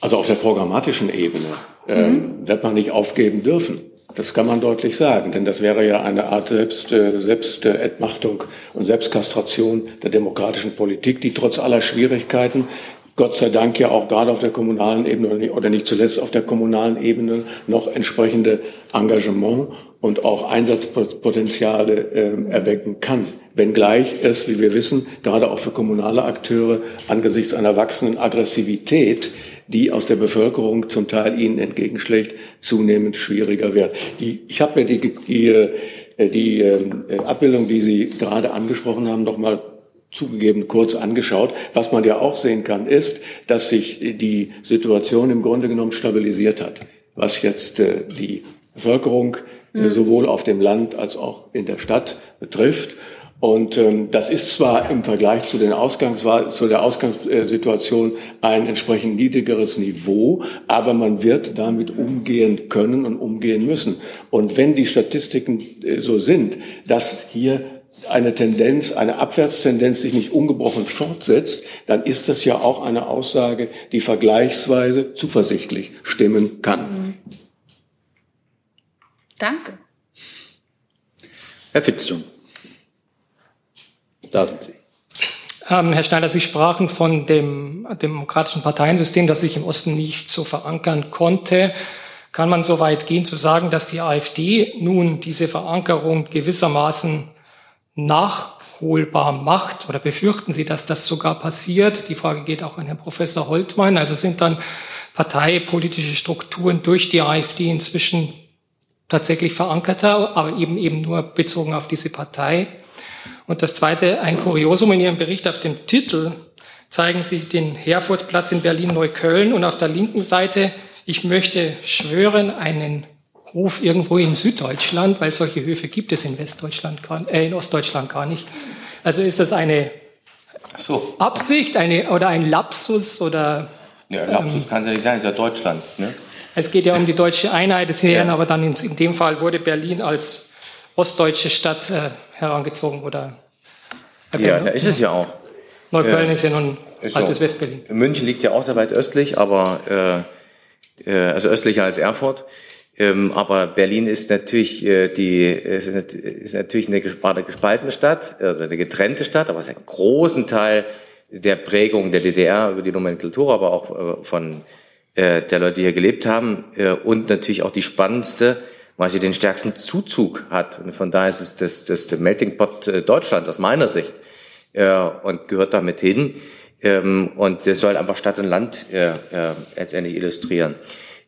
Also auf der programmatischen Ebene ähm, mhm. wird man nicht aufgeben dürfen. Das kann man deutlich sagen, denn das wäre ja eine Art Selbst, äh, Selbstentmachtung und Selbstkastration der demokratischen Politik, die trotz aller Schwierigkeiten Gott sei Dank ja auch gerade auf der kommunalen Ebene oder nicht zuletzt auf der kommunalen Ebene noch entsprechende Engagement und auch Einsatzpotenziale äh, erwecken kann. Wenngleich es, wie wir wissen, gerade auch für kommunale Akteure angesichts einer wachsenden Aggressivität die aus der Bevölkerung zum Teil ihnen entgegenschlägt, zunehmend schwieriger wird. Die, ich habe mir die, die, äh, die äh, Abbildung, die Sie gerade angesprochen haben, noch mal zugegeben kurz angeschaut. Was man ja auch sehen kann, ist, dass sich die Situation im Grunde genommen stabilisiert hat, was jetzt äh, die Bevölkerung mhm. sowohl auf dem Land als auch in der Stadt betrifft. Und ähm, das ist zwar im Vergleich zu, den Ausgangs zu der Ausgangssituation ein entsprechend niedrigeres Niveau, aber man wird damit umgehen können und umgehen müssen. Und wenn die Statistiken äh, so sind, dass hier eine Tendenz, eine Abwärtstendenz sich nicht ungebrochen fortsetzt, dann ist das ja auch eine Aussage, die vergleichsweise zuversichtlich stimmen kann. Mhm. Danke. Herr Fitztum. Da sind Sie. Ähm, Herr Schneider, Sie sprachen von dem demokratischen Parteiensystem, das sich im Osten nicht so verankern konnte. Kann man so weit gehen zu sagen, dass die AfD nun diese Verankerung gewissermaßen nachholbar macht? Oder befürchten Sie, dass das sogar passiert? Die Frage geht auch an Herrn Professor Holtmann. Also sind dann parteipolitische Strukturen durch die AfD inzwischen tatsächlich verankerter, aber eben eben nur bezogen auf diese Partei? Und das Zweite, ein Kuriosum in Ihrem Bericht auf dem Titel zeigen Sie den Herfordplatz in Berlin-Neukölln und auf der linken Seite, ich möchte schwören, einen Hof irgendwo in Süddeutschland, weil solche Höfe gibt es in Westdeutschland, gar, äh, in Ostdeutschland gar nicht. Also ist das eine so. Absicht eine, oder ein Lapsus oder? Ja, Lapsus ähm, kann es ja nicht sein, es ist ja Deutschland. Ne? Es geht ja um die deutsche Einheit des Herren, ja. aber dann in, in, dem Fall wurde Berlin als ostdeutsche Stadt äh, herangezogen oder ja, da ist es ja auch. Neukölln äh, ist ja nun ist altes so. Westberlin. München liegt ja auch sehr weit östlich, aber äh, äh, also östlicher als Erfurt. Ähm, aber Berlin ist natürlich äh, die ist, ist natürlich eine gespaltene Stadt, also eine getrennte Stadt, aber es ist ein großen Teil der Prägung der DDR über die Nomenklatur, aber auch äh, von äh, der Leute, die hier gelebt haben äh, und natürlich auch die spannendste weil sie den stärksten Zuzug hat. Und von daher ist es das, das, das Melting Pot äh, Deutschlands aus meiner Sicht äh, und gehört damit hin. Ähm, und das soll einfach Stadt und Land äh, äh, letztendlich illustrieren.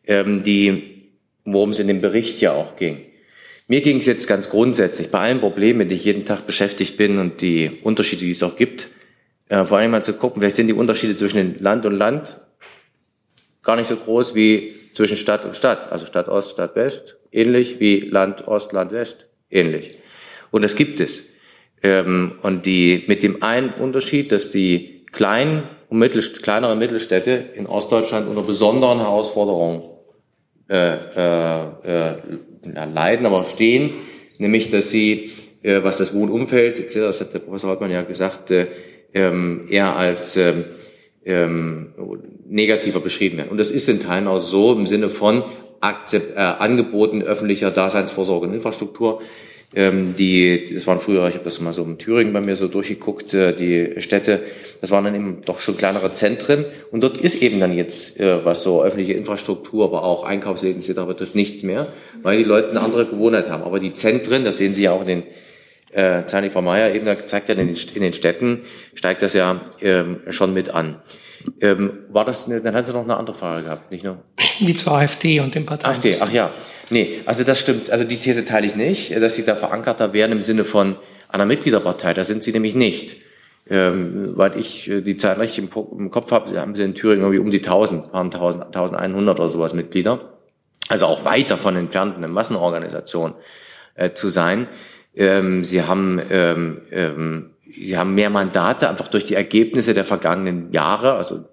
Ähm, die, worum es in dem Bericht ja auch ging. Mir ging es jetzt ganz grundsätzlich bei allen Problemen, mit denen ich jeden Tag beschäftigt bin und die Unterschiede, die es auch gibt, äh, vor allem mal zu gucken, vielleicht sind die Unterschiede zwischen Land und Land gar nicht so groß wie zwischen Stadt und Stadt, also Stadt Ost, Stadt West, ähnlich wie Land Ost, Land West, ähnlich. Und das gibt es. Ähm, und die, mit dem einen Unterschied, dass die kleinen und mittel, kleineren Mittelstädte in Ostdeutschland unter besonderen Herausforderungen äh, äh, äh, leiden, aber stehen, nämlich dass sie, äh, was das Wohnumfeld, das hat der Professor Hartmann ja gesagt, äh, ähm, eher als ähm, negativer beschrieben werden. Und das ist in Teilen auch so im Sinne von Akzept, äh, Angeboten öffentlicher Daseinsvorsorge und Infrastruktur. Ähm, die, das waren früher, ich habe das mal so in Thüringen bei mir so durchgeguckt, äh, die Städte, das waren dann eben doch schon kleinere Zentren. Und dort ist eben dann jetzt, äh, was so öffentliche Infrastruktur, aber auch Einkaufsläden etc. betrifft, nichts mehr, weil die Leute eine andere Gewohnheit haben. Aber die Zentren, das sehen Sie ja auch in den äh, Zani von Meyer eben, da zeigt ja in den, in den Städten, steigt das ja ähm, schon mit an. Ähm, war das, eine, dann hatten Sie noch eine andere Frage gehabt, nicht nur? Die zur AfD und dem Parteien. AfD, ach ja. Nee, also das stimmt, also die These teile ich nicht, dass Sie da verankerter wären im Sinne von einer Mitgliederpartei, da sind Sie nämlich nicht. Ähm, weil ich äh, die Zahl richtig im, im Kopf habe, haben sie in Thüringen irgendwie um die 1000, paar 1000, 1100 oder sowas Mitglieder. Also auch weit davon entfernt, eine Massenorganisation äh, zu sein. Ähm, sie haben ähm, ähm, sie haben mehr Mandate einfach durch die Ergebnisse der vergangenen Jahre. Also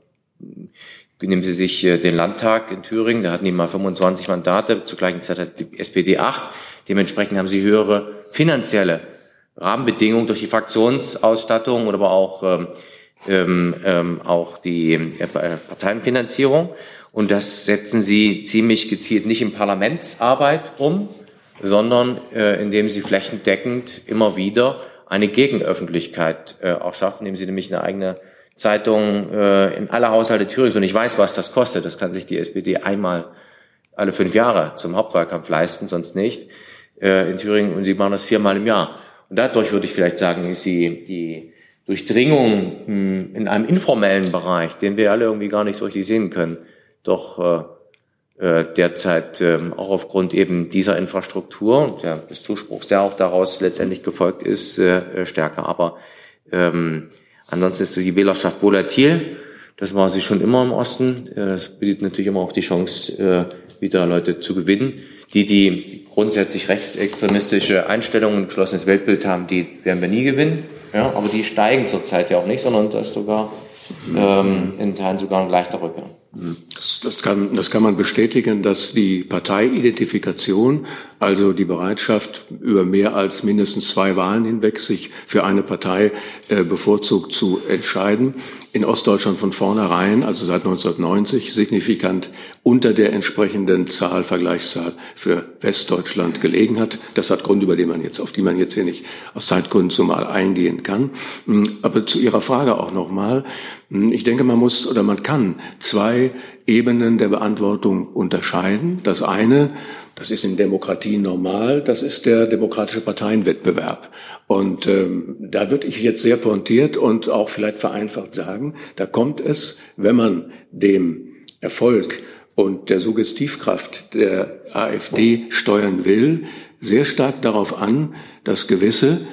nehmen Sie sich äh, den Landtag in Thüringen, da hatten die mal 25 Mandate, zur gleichen Zeit hat die SPD acht. Dementsprechend haben sie höhere finanzielle Rahmenbedingungen durch die Fraktionsausstattung oder aber auch ähm, ähm, ähm auch die äh, Parteienfinanzierung. Und das setzen sie ziemlich gezielt nicht in Parlamentsarbeit um, sondern äh, indem sie flächendeckend immer wieder eine Gegenöffentlichkeit äh, auch schaffen, indem sie nämlich eine eigene Zeitung äh, in alle Haushalte Thürings und ich weiß, was das kostet. Das kann sich die SPD einmal alle fünf Jahre zum Hauptwahlkampf leisten, sonst nicht äh, in Thüringen und sie machen das viermal im Jahr. Und dadurch würde ich vielleicht sagen, ist sie die Durchdringung mh, hm, in einem informellen Bereich, den wir alle irgendwie gar nicht so richtig sehen können, doch äh, derzeit ähm, auch aufgrund eben dieser Infrastruktur und ja, des Zuspruchs, der auch daraus letztendlich gefolgt ist, äh, äh, stärker. Aber ähm, ansonsten ist die Wählerschaft volatil. Das war sie schon immer im Osten. Es bietet natürlich immer auch die Chance, wieder Leute zu gewinnen. Die, die grundsätzlich rechtsextremistische Einstellungen und geschlossenes Weltbild haben, die werden wir nie gewinnen. Ja, aber die steigen zurzeit ja auch nicht, sondern das ist sogar ähm, in Teilen sogar ein leichter Rückgang. Das, das, kann, das kann man bestätigen, dass die Parteiidentifikation, also die Bereitschaft, über mehr als mindestens zwei Wahlen hinweg sich für eine Partei äh, bevorzugt zu entscheiden, in Ostdeutschland von vornherein, also seit 1990, signifikant unter der entsprechenden Zahl, Vergleichszahl für Westdeutschland gelegen hat. Das hat Gründe, über die man jetzt, auf die man jetzt hier nicht aus Zeitgründen zumal eingehen kann. Hm, aber zu Ihrer Frage auch nochmal. Hm, ich denke, man muss oder man kann zwei Ebenen der Beantwortung unterscheiden. Das eine, das ist in Demokratie normal, das ist der demokratische Parteienwettbewerb. Und ähm, da würde ich jetzt sehr pointiert und auch vielleicht vereinfacht sagen, da kommt es, wenn man dem Erfolg und der Suggestivkraft der AfD steuern will, sehr stark darauf an, dass gewisse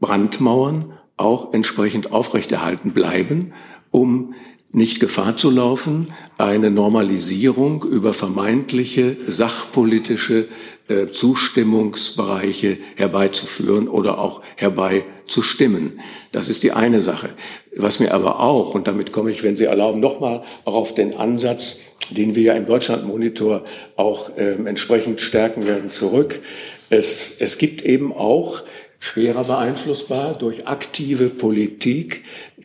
Brandmauern auch entsprechend aufrechterhalten bleiben, um nicht Gefahr zu laufen, eine Normalisierung über vermeintliche sachpolitische äh, Zustimmungsbereiche herbeizuführen oder auch herbeizustimmen. Das ist die eine Sache. Was mir aber auch, und damit komme ich, wenn Sie erlauben, nochmal auch auf den Ansatz, den wir ja im Deutschlandmonitor auch äh, entsprechend stärken werden, zurück. Es, es gibt eben auch schwerer beeinflussbar durch aktive Politik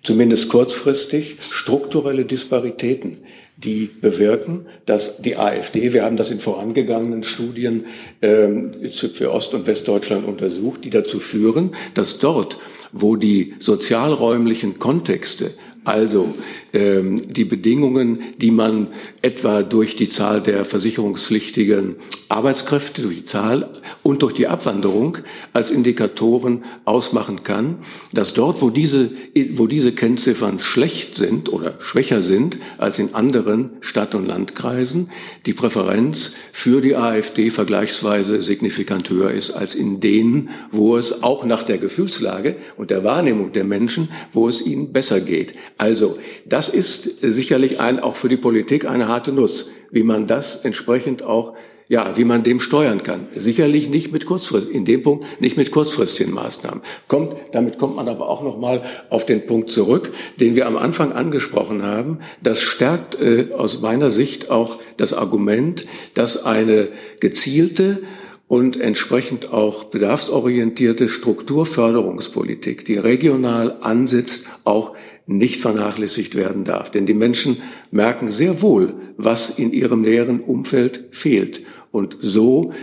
zumindest kurzfristig, strukturelle Disparitäten, die bewirken, dass die AfD, wir haben das in vorangegangenen Studien ähm, für Ost- und Westdeutschland untersucht, die dazu führen, dass dort, wo die sozialräumlichen Kontexte also ähm, die Bedingungen, die man etwa durch die Zahl der versicherungspflichtigen Arbeitskräfte, durch die Zahl und durch die Abwanderung als Indikatoren ausmachen kann, dass dort, wo diese, wo diese Kennziffern schlecht sind oder schwächer sind als in anderen Stadt- und Landkreisen, die Präferenz für die AfD vergleichsweise signifikant höher ist als in denen, wo es auch nach der Gefühlslage und der Wahrnehmung der Menschen, wo es ihnen besser geht. Also, das ist sicherlich ein, auch für die Politik eine harte Nuss, wie man das entsprechend auch ja, wie man dem steuern kann. Sicherlich nicht mit kurzfrist, in dem Punkt nicht mit kurzfristigen Maßnahmen. Kommt, damit kommt man aber auch noch mal auf den Punkt zurück, den wir am Anfang angesprochen haben. Das stärkt äh, aus meiner Sicht auch das Argument, dass eine gezielte und entsprechend auch bedarfsorientierte Strukturförderungspolitik, die regional ansetzt, auch nicht vernachlässigt werden darf. Denn die Menschen merken sehr wohl, was in ihrem näheren Umfeld fehlt. Und so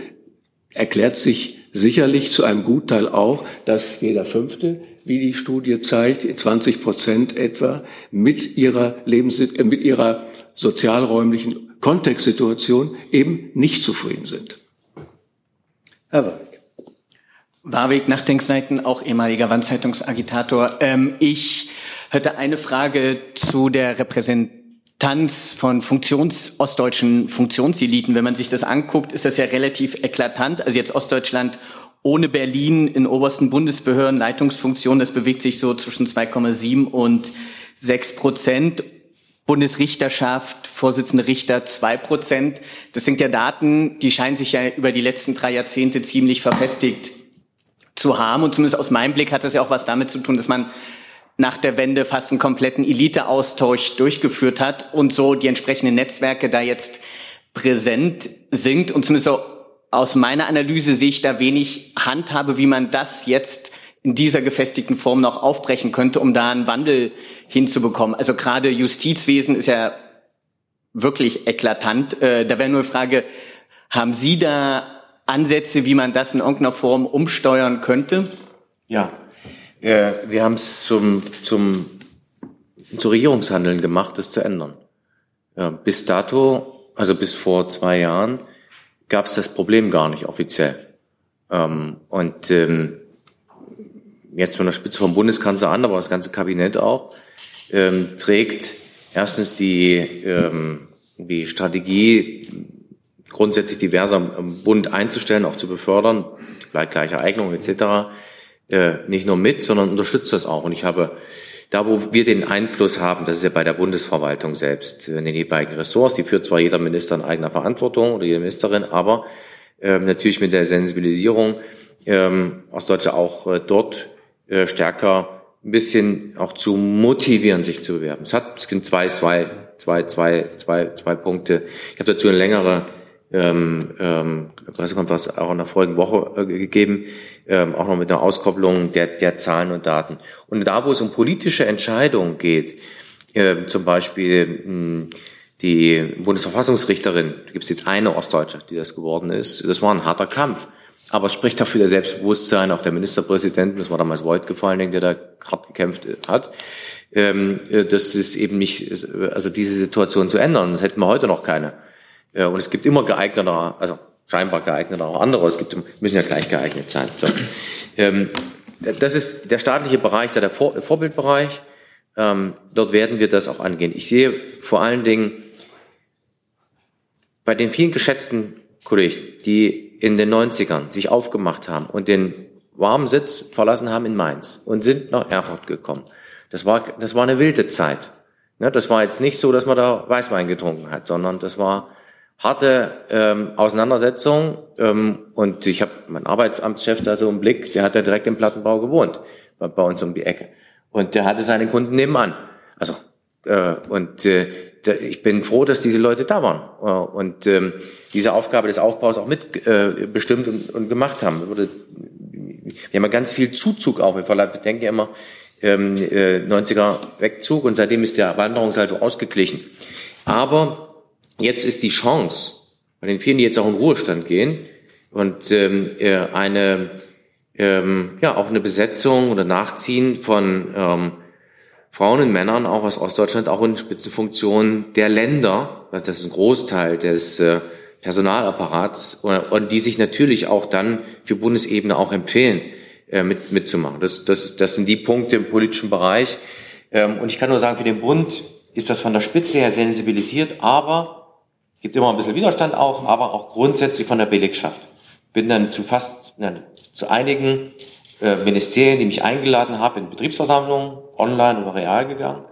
erklärt sich sicherlich zu einem Gutteil auch, dass jeder Fünfte, wie die Studie zeigt, 20 Prozent etwa mit ihrer Lebens äh, mit ihrer sozialräumlichen Kontextsituation eben nicht zufrieden sind. Herr Warwick. Warwick, Nachdenkseiten, auch ehemaliger Wandzeitungsagitator. Ähm, ich hätte eine Frage zu der Repräsentanz Tanz von Funktions, ostdeutschen Funktionseliten. Wenn man sich das anguckt, ist das ja relativ eklatant. Also jetzt Ostdeutschland ohne Berlin in obersten Bundesbehörden, Leitungsfunktionen, das bewegt sich so zwischen 2,7 und 6 Prozent. Bundesrichterschaft, Vorsitzende Richter 2 Prozent. Das sind ja Daten, die scheinen sich ja über die letzten drei Jahrzehnte ziemlich verfestigt zu haben. Und zumindest aus meinem Blick hat das ja auch was damit zu tun, dass man nach der Wende fast einen kompletten Eliteaustausch durchgeführt hat und so die entsprechenden Netzwerke da jetzt präsent sind. Und zumindest so aus meiner Analyse sehe ich da wenig Handhabe, wie man das jetzt in dieser gefestigten Form noch aufbrechen könnte, um da einen Wandel hinzubekommen. Also gerade Justizwesen ist ja wirklich eklatant. Äh, da wäre nur eine Frage, haben Sie da Ansätze, wie man das in irgendeiner Form umsteuern könnte? Ja, äh, wir haben es zum, zum, zu Regierungshandeln gemacht, das zu ändern. Ja, bis dato, also bis vor zwei Jahren, gab es das Problem gar nicht offiziell. Ähm, und ähm, jetzt von der Spitze vom Bundeskanzler an, aber das ganze Kabinett auch, ähm, trägt erstens die, ähm, die Strategie, grundsätzlich diverser Bund einzustellen, auch zu befördern, gleiche Eignung etc äh, nicht nur mit, sondern unterstützt das auch. Und ich habe da, wo wir den Einfluss haben, das ist ja bei der Bundesverwaltung selbst, in den jeweiligen Ressorts, die führt zwar jeder Minister in eigener Verantwortung oder jede Ministerin, aber ähm, natürlich mit der Sensibilisierung ähm, aus Deutsche auch äh, dort äh, stärker ein bisschen auch zu motivieren, sich zu bewerben. Es hat, es sind zwei, zwei, zwei, zwei, zwei, zwei Punkte. Ich habe dazu eine längere ähm, ähm, Pressekonferenz auch in der vorigen Woche äh, gegeben, ähm, auch noch mit einer Auskopplung der, der Zahlen und Daten. Und da, wo es um politische Entscheidungen geht, äh, zum Beispiel mh, hm, die Bundesverfassungsrichterin, da gibt es jetzt eine Ostdeutsche, die das geworden ist, das war ein harter Kampf. Aber es spricht dafür der Selbstbewusstsein auch der Ministerpräsidenten, das war damals Voigt gefallen, der da hart gekämpft hat, ähm, äh, das ist eben nicht, also diese Situation zu ändern. Das hätten wir heute noch keine. Äh, und es gibt immer geeigneter, also scheinbar geeigneter auch andere, es gibt, müssen ja gleich geeignet sein. So. Ähm, das ist der staatliche Bereich, der Vor Vorbildbereich. Ähm, dort werden wir das auch angehen. Ich sehe vor allen Dingen bei den vielen geschätzten Kollegen, die in den 90ern sich aufgemacht haben und den warmen Sitz verlassen haben in Mainz und sind nach Erfurt gekommen. Das war, das war eine wilde Zeit. Ne, das war jetzt nicht so, dass man da Weißwein getrunken hat, sondern das war harte ähm, Auseinandersetzung ähm, und ich habe meinen Arbeitsamtschef da so im Blick, der hat ja direkt im Plattenbau gewohnt, bei, bei uns um die Ecke. Und der hatte seine Kunden nebenan. Also äh, und äh, ich bin froh, dass diese Leute da waren äh, und ähm, diese Aufgabe des Aufbaus auch mitbestimmt äh, bestimmt und, und gemacht haben. Wir haben ja ganz viel Zuzug auch. Bedenken ja immer ähm, äh, 90er Wegzug und seitdem ist der Wanderungssaldo ausgeglichen. Aber jetzt ist die Chance, bei den vielen, die jetzt auch in Ruhestand gehen und ähm, äh, eine ähm, ja auch eine Besetzung oder Nachziehen von ähm, Frauen und Männern auch aus Ostdeutschland, auch in Spitzenfunktionen der Länder, das ist ein Großteil des äh, Personalapparats und, und die sich natürlich auch dann für Bundesebene auch empfehlen, äh, mit, mitzumachen. Das, das, das sind die Punkte im politischen Bereich. Ähm, und ich kann nur sagen, für den Bund ist das von der Spitze her sensibilisiert, aber gibt immer ein bisschen Widerstand auch, aber auch grundsätzlich von der Belegschaft. Bin dann zu fast, ja, zu einigen äh, Ministerien, die mich eingeladen haben, in Betriebsversammlungen, online oder real gegangen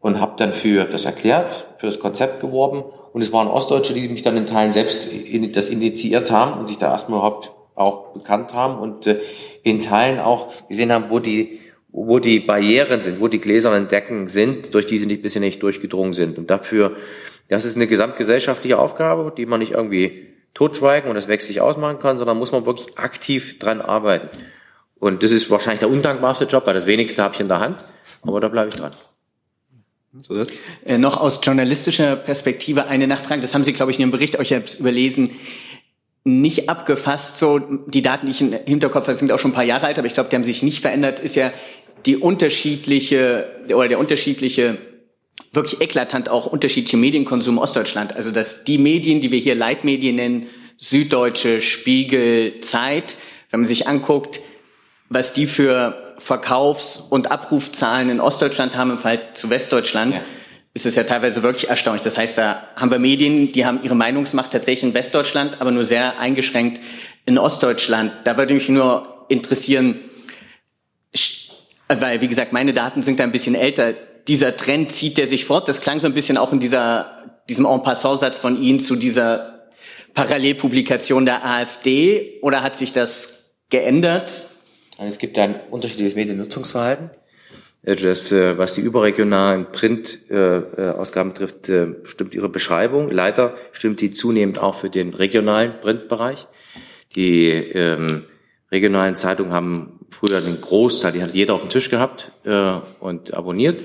und habe dann für das erklärt, für das Konzept geworben. Und es waren Ostdeutsche, die mich dann in Teilen selbst das initiiert haben und sich da erstmal überhaupt auch bekannt haben und äh, in Teilen auch gesehen haben, wo die wo die Barrieren sind, wo die gläsernen Decken sind, durch die sie nicht bisher nicht durchgedrungen sind. Und dafür, das ist eine gesamtgesellschaftliche Aufgabe, die man nicht irgendwie totschweigen und das wächst sich ausmachen kann, sondern muss man wirklich aktiv dran arbeiten. Und das ist wahrscheinlich der undankbarste Job, weil das wenigste habe ich in der Hand, aber da bleibe ich dran. So äh, noch aus journalistischer Perspektive eine Nachfrage. Das haben Sie, glaube ich, in Ihrem Bericht euch selbst überlesen. Nicht abgefasst, so die Daten, die ich im Hinterkopf habe, sind auch schon ein paar Jahre alt, aber ich glaube, die haben sich nicht verändert, ist ja die unterschiedliche oder der unterschiedliche wirklich eklatant auch unterschiedliche Medienkonsum Ostdeutschland. Also dass die Medien, die wir hier Leitmedien nennen, Süddeutsche, Spiegel, Zeit, wenn man sich anguckt, was die für Verkaufs- und Abrufzahlen in Ostdeutschland haben im Fall zu Westdeutschland, ja. ist es ja teilweise wirklich erstaunlich. Das heißt, da haben wir Medien, die haben ihre Meinungsmacht tatsächlich in Westdeutschland, aber nur sehr eingeschränkt in Ostdeutschland. Da würde mich nur interessieren, weil, wie gesagt, meine Daten sind da ein bisschen älter. Dieser Trend zieht der sich fort. Das klang so ein bisschen auch in dieser, diesem En passant-Satz von Ihnen zu dieser Parallelpublikation der AfD. Oder hat sich das geändert? Also es gibt ein unterschiedliches Mediennutzungsverhalten. Äh, das, äh, was die überregionalen Print-Ausgaben betrifft, äh, stimmt Ihre Beschreibung. Leider stimmt sie zunehmend auch für den regionalen Printbereich. Die ähm, regionalen Zeitungen haben früher den Großteil, die hat jeder auf dem Tisch gehabt äh, und abonniert.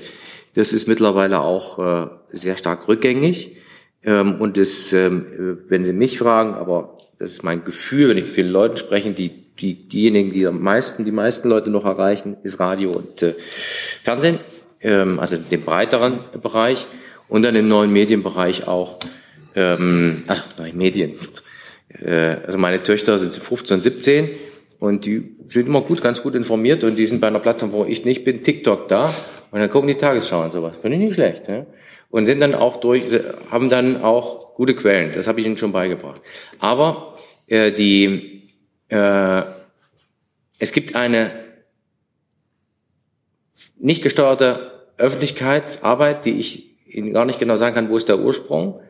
Das ist mittlerweile auch äh, sehr stark rückgängig. Ähm, und das, ähm, wenn Sie mich fragen, aber das ist mein Gefühl, wenn ich mit vielen Leuten spreche, die, die, diejenigen, die am meisten, die meisten Leute noch erreichen, ist Radio und äh, Fernsehen, ähm, also den breiteren Bereich und dann im neuen Medienbereich auch, ähm, also neue Medien. Äh, also meine Töchter sind 15, 17 und die sind immer gut, ganz gut informiert und die sind bei einer Plattform, wo ich nicht bin, TikTok da und dann gucken die Tagesschau und sowas. Finde ich nicht schlecht. Ne? Und sind dann auch durch, haben dann auch gute Quellen. Das habe ich ihnen schon beigebracht. Aber äh, die, äh, es gibt eine nicht gesteuerte Öffentlichkeitsarbeit, die ich Ihnen gar nicht genau sagen kann, wo ist der Ursprung,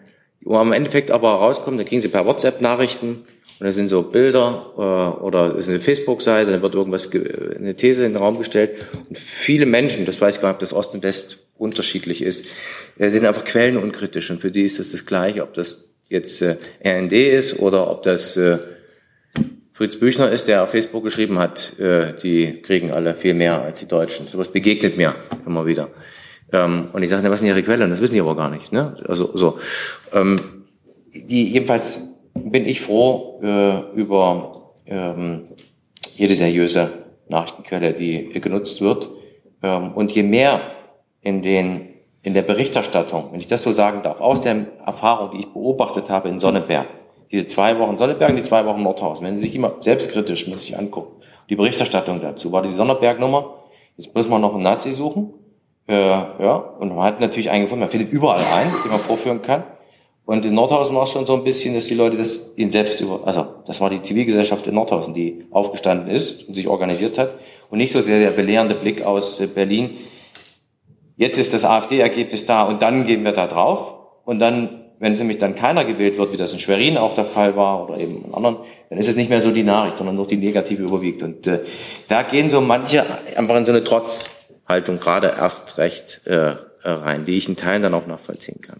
wo am Endeffekt aber rauskommt, da kriegen Sie per WhatsApp Nachrichten, und da sind so Bilder äh, oder es ist eine Facebook-Seite, da wird irgendwas, eine These in den Raum gestellt. Und viele Menschen, das weiß ich gar nicht, ob das Ost und West unterschiedlich ist, äh, sind einfach quellenunkritisch. Und für die ist das das Gleiche, ob das jetzt äh, RND ist oder ob das äh, Fritz Büchner ist, der auf Facebook geschrieben hat, äh, die kriegen alle viel mehr als die Deutschen. Sowas begegnet mir immer wieder. Ähm, und ich sage, was sind ihre Quellen? Das wissen die aber gar nicht. Ne? Also so. Ähm, die jedenfalls bin ich froh äh, über ähm, jede seriöse Nachrichtenquelle, die genutzt wird. Ähm, und je mehr in den in der Berichterstattung, wenn ich das so sagen darf, aus der Erfahrung, die ich beobachtet habe in Sonneberg, diese zwei Wochen Sonneberg und die zwei Wochen Nordhausen, wenn Sie sich immer selbstkritisch muss ich angucken, die Berichterstattung dazu, war die Sonneberg-Nummer, jetzt muss man noch einen Nazi suchen, äh, ja, und man hat natürlich einen gefunden, man findet überall einen, den man vorführen kann. Und in Nordhausen war es schon so ein bisschen, dass die Leute das ihnen selbst über, also das war die Zivilgesellschaft in Nordhausen, die aufgestanden ist und sich organisiert hat und nicht so sehr der belehrende Blick aus äh, Berlin. Jetzt ist das AfD-Ergebnis da und dann gehen wir da drauf und dann, wenn nämlich dann keiner gewählt wird, wie das in Schwerin auch der Fall war oder eben in anderen, dann ist es nicht mehr so die Nachricht, sondern nur die negative überwiegt. Und äh, da gehen so manche einfach in so eine Trotzhaltung gerade erst recht äh, rein, die ich in Teilen dann auch nachvollziehen kann.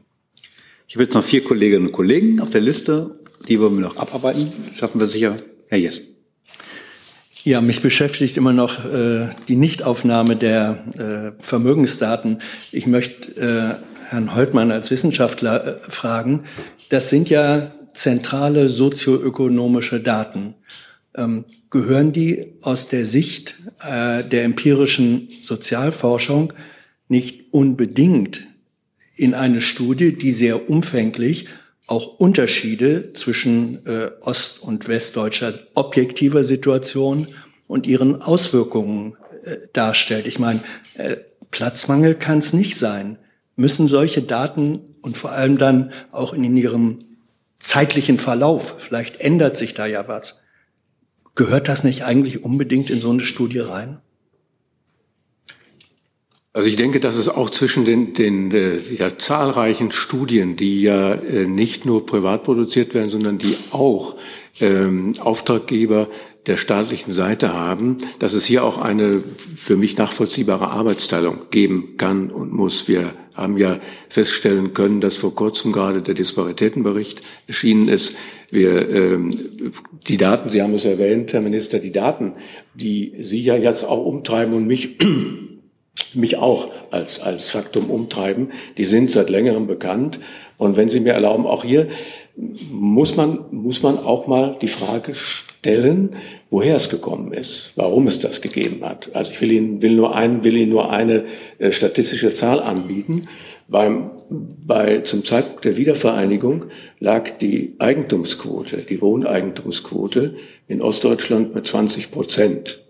Ich habe jetzt noch vier Kolleginnen und Kollegen auf der Liste. Die wollen wir noch abarbeiten. Schaffen wir sicher. Herr Jess. Ja, mich beschäftigt immer noch äh, die Nichtaufnahme der äh, Vermögensdaten. Ich möchte äh, Herrn Holtmann als Wissenschaftler äh, fragen. Das sind ja zentrale sozioökonomische Daten. Ähm, gehören die aus der Sicht äh, der empirischen Sozialforschung nicht unbedingt in eine Studie, die sehr umfänglich auch Unterschiede zwischen äh, ost- und westdeutscher objektiver Situation und ihren Auswirkungen äh, darstellt. Ich meine, äh, Platzmangel kann es nicht sein. Müssen solche Daten und vor allem dann auch in ihrem zeitlichen Verlauf, vielleicht ändert sich da ja was, gehört das nicht eigentlich unbedingt in so eine Studie rein? Also ich denke, dass es auch zwischen den, den äh, ja, zahlreichen Studien, die ja äh, nicht nur privat produziert werden, sondern die auch ähm, Auftraggeber der staatlichen Seite haben, dass es hier auch eine für mich nachvollziehbare Arbeitsteilung geben kann und muss. Wir haben ja feststellen können, dass vor kurzem gerade der Disparitätenbericht erschienen ist. Wir, ähm, die Daten, Sie haben es erwähnt, Herr Minister, die Daten, die Sie ja jetzt auch umtreiben und mich mich auch als, als Faktum umtreiben. Die sind seit längerem bekannt. Und wenn Sie mir erlauben, auch hier muss man, muss man auch mal die Frage stellen, woher es gekommen ist, warum es das gegeben hat. Also ich will Ihnen, will nur, ein, will Ihnen nur eine äh, statistische Zahl anbieten. Beim, bei, zum Zeitpunkt der Wiedervereinigung lag die Eigentumsquote, die Wohneigentumsquote in Ostdeutschland bei 20 Prozent.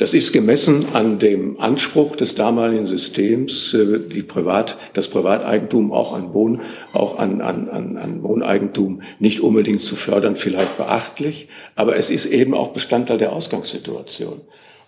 Das ist gemessen an dem Anspruch des damaligen Systems, äh, die Privat, das Privateigentum auch an Wohn, auch an, an, an, an Wohneigentum nicht unbedingt zu fördern, vielleicht beachtlich. Aber es ist eben auch Bestandteil der Ausgangssituation.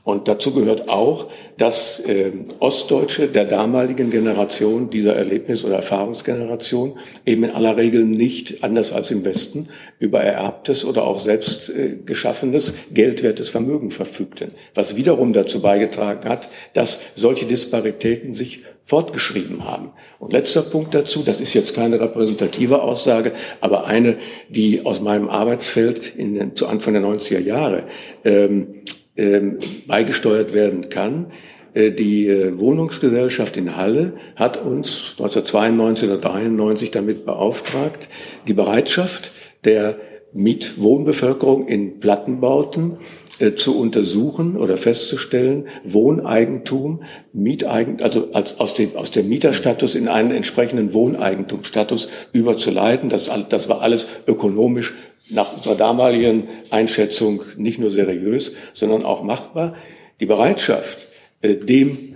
Und dazu gehört auch, dass äh, Ostdeutsche der damaligen Generation, dieser Erlebnis- oder Erfahrungsgeneration, eben in aller Regel nicht, anders als im Westen, über ererbtes oder auch selbst äh, geschaffenes, geldwertes Vermögen verfügten. Was wiederum dazu beigetragen hat, dass solche Disparitäten sich fortgeschrieben haben. Und letzter Punkt dazu, das ist jetzt keine repräsentative Aussage, aber eine, die aus meinem Arbeitsfeld in, zu Anfang der 90er Jahre ähm, ähm, beigesteuert werden kann. Äh, die äh, Wohnungsgesellschaft in Halle hat uns 1992 oder 1993 damit beauftragt, die Bereitschaft der Mietwohnbevölkerung in Plattenbauten äh, zu untersuchen oder festzustellen, Wohneigentum, Mieteigentum, also als, aus, dem, aus dem Mieterstatus in einen entsprechenden Wohneigentumsstatus überzuleiten. Das, das war alles ökonomisch nach unserer damaligen Einschätzung nicht nur seriös, sondern auch machbar. Die Bereitschaft, äh, dem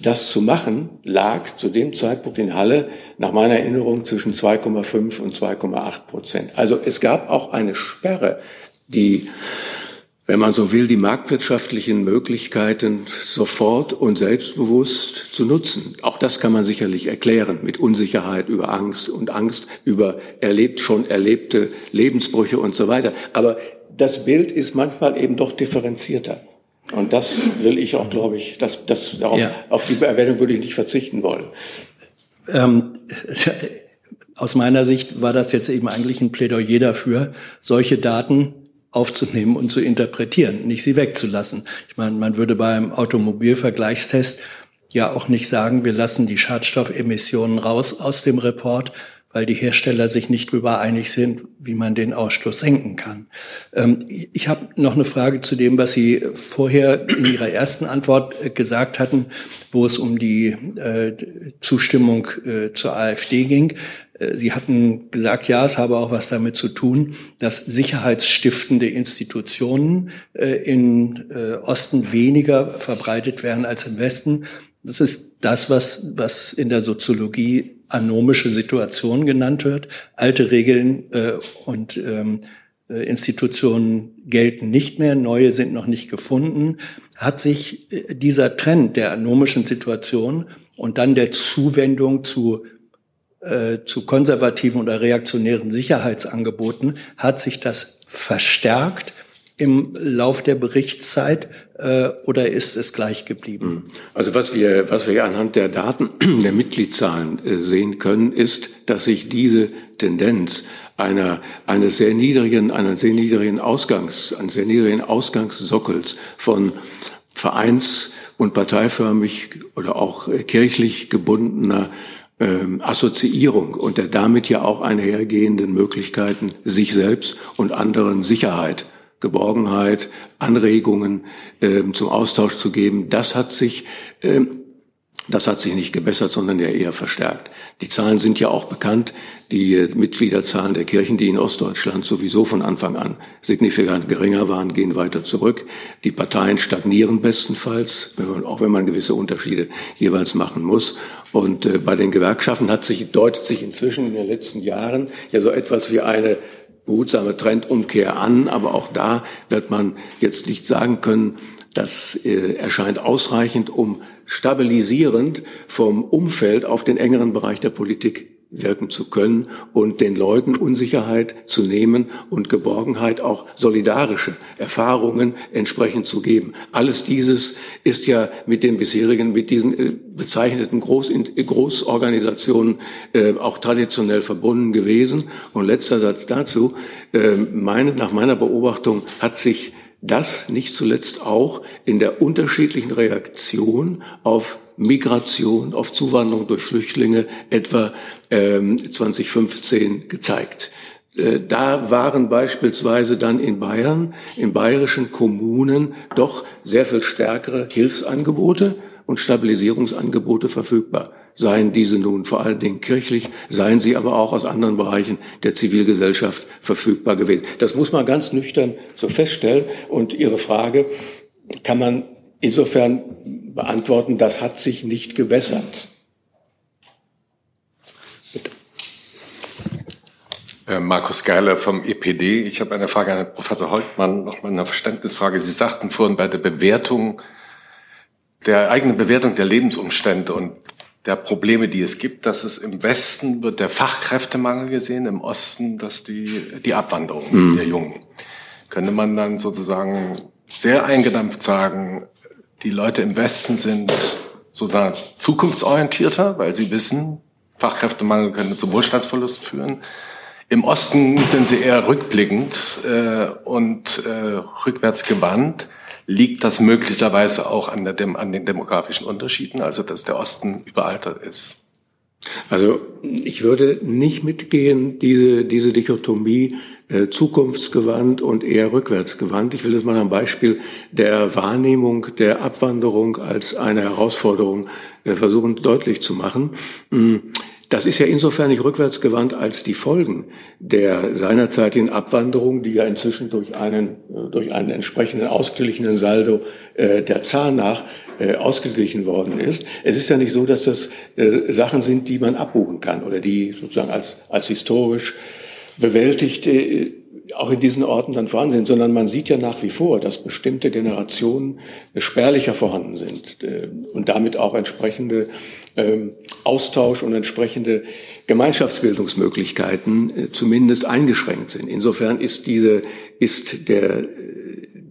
das zu machen, lag zu dem Zeitpunkt in Halle nach meiner Erinnerung zwischen 2,5 und 2,8 Prozent. Also es gab auch eine Sperre, die wenn man so will, die marktwirtschaftlichen Möglichkeiten sofort und selbstbewusst zu nutzen. Auch das kann man sicherlich erklären mit Unsicherheit über Angst und Angst über erlebt, schon erlebte Lebensbrüche und so weiter. Aber das Bild ist manchmal eben doch differenzierter. Und das will ich auch, glaube ich, das, das, darauf, ja. auf die Erwähnung würde ich nicht verzichten wollen. Ähm, aus meiner Sicht war das jetzt eben eigentlich ein Plädoyer dafür, solche Daten aufzunehmen und zu interpretieren, nicht sie wegzulassen. Ich meine, man würde beim Automobilvergleichstest ja auch nicht sagen, wir lassen die Schadstoffemissionen raus aus dem Report, weil die Hersteller sich nicht darüber einig sind, wie man den Ausstoß senken kann. Ähm, ich habe noch eine Frage zu dem, was Sie vorher in Ihrer ersten Antwort äh, gesagt hatten, wo es um die äh, Zustimmung äh, zur AfD ging. Äh, Sie hatten gesagt, ja, es habe auch was damit zu tun, dass sicherheitsstiftende Institutionen äh, in äh, Osten weniger verbreitet werden als im Westen. Das ist das, was, was in der Soziologie anomische Situation genannt wird. Alte Regeln und ähm, Institutionen gelten nicht mehr, neue sind noch nicht gefunden. Hat sich dieser Trend der anomischen Situation und dann der Zuwendung zu äh, zu konservativen oder reaktionären Sicherheitsangeboten hat sich das verstärkt im Lauf der Berichtszeit äh, oder ist es gleich geblieben? Hm. Also was wir, was wir anhand der Daten der Mitgliedszahlen äh, sehen können, ist, dass sich diese Tendenz einer, eines sehr niedrigen, einer sehr niedrigen Ausgangs, eines sehr niedrigen Ausgangssockels von Vereins- und parteiförmig oder auch äh, kirchlich gebundener ähm, Assoziierung und der damit ja auch einhergehenden Möglichkeiten, sich selbst und anderen Sicherheit, Geborgenheit, Anregungen ähm, zum Austausch zu geben, das hat sich ähm, das hat sich nicht gebessert, sondern ja eher verstärkt. Die Zahlen sind ja auch bekannt. Die äh, Mitgliederzahlen der Kirchen, die in Ostdeutschland sowieso von Anfang an signifikant geringer waren, gehen weiter zurück. Die Parteien stagnieren bestenfalls, auch wenn man gewisse Unterschiede jeweils machen muss. Und äh, bei den Gewerkschaften hat sich, deutet sich inzwischen in den letzten Jahren ja so etwas wie eine behutsame Trendumkehr an. Aber auch da wird man jetzt nicht sagen können, Das äh, erscheint ausreichend, um stabilisierend vom Umfeld auf den engeren Bereich der Politik wirken zu können und den Leuten Unsicherheit zu nehmen und Geborgenheit, auch solidarische Erfahrungen entsprechend zu geben. Alles dieses ist ja mit den bisherigen, mit diesen äh, bezeichneten Groß Großorganisationen äh, auch traditionell verbunden gewesen. Und letzter Satz dazu. Äh, meine, nach meiner Beobachtung hat sich das nicht zuletzt auch in der unterschiedlichen Reaktion auf Migration, auf Zuwanderung durch Flüchtlinge etwa ähm, 2015 gezeigt. Äh, da waren beispielsweise dann in Bayern, in bayerischen Kommunen doch sehr viel stärkere Hilfsangebote und Stabilisierungsangebote verfügbar seien diese nun vor allen Dingen kirchlich, seien sie aber auch aus anderen Bereichen der Zivilgesellschaft verfügbar gewesen. Das muss man ganz nüchtern so feststellen. Und Ihre Frage kann man insofern beantworten, das hat sich nicht gebessert. Äh, Markus Geiler vom EPD. Ich habe eine Frage an Professor Holtmann, noch mal eine Verständnisfrage. Sie sagten vorhin bei der Bewertung, der eigenen Bewertung der Lebensumstände und der Probleme, die es gibt, dass es im Westen wird der Fachkräftemangel gesehen, im Osten dass die, die Abwanderung mhm. der Jungen. Könnte man dann sozusagen sehr eingedampft sagen, die Leute im Westen sind sozusagen zukunftsorientierter, weil sie wissen, Fachkräftemangel könnte zu Wohlstandsverlust führen. Im Osten sind sie eher rückblickend äh, und äh, rückwärts gewandt liegt das möglicherweise auch an, der, an den demografischen Unterschieden, also dass der Osten überaltert ist? Also ich würde nicht mitgehen, diese, diese Dichotomie äh, zukunftsgewandt und eher rückwärtsgewandt. Ich will es mal am Beispiel der Wahrnehmung der Abwanderung als eine Herausforderung äh, versuchen deutlich zu machen. Das ist ja insofern nicht rückwärtsgewandt als die Folgen der seinerzeitigen Abwanderung, die ja inzwischen durch einen, äh, durch einen entsprechenden ausgeglichenen Saldo äh, der Zahl nach äh, ausgeglichen worden ist. Es ist ja nicht so, dass das äh, Sachen sind, die man abbuchen kann oder die sozusagen als, als historisch bewältigt äh, auch in diesen Orten dann vorhanden sind, sondern man sieht ja nach wie vor, dass bestimmte Generationen spärlicher vorhanden sind äh, und damit auch entsprechende ähm, Austausch und entsprechende Gemeinschaftsbildungsmöglichkeiten äh, zumindest eingeschränkt sind. Insofern ist diese, ist der,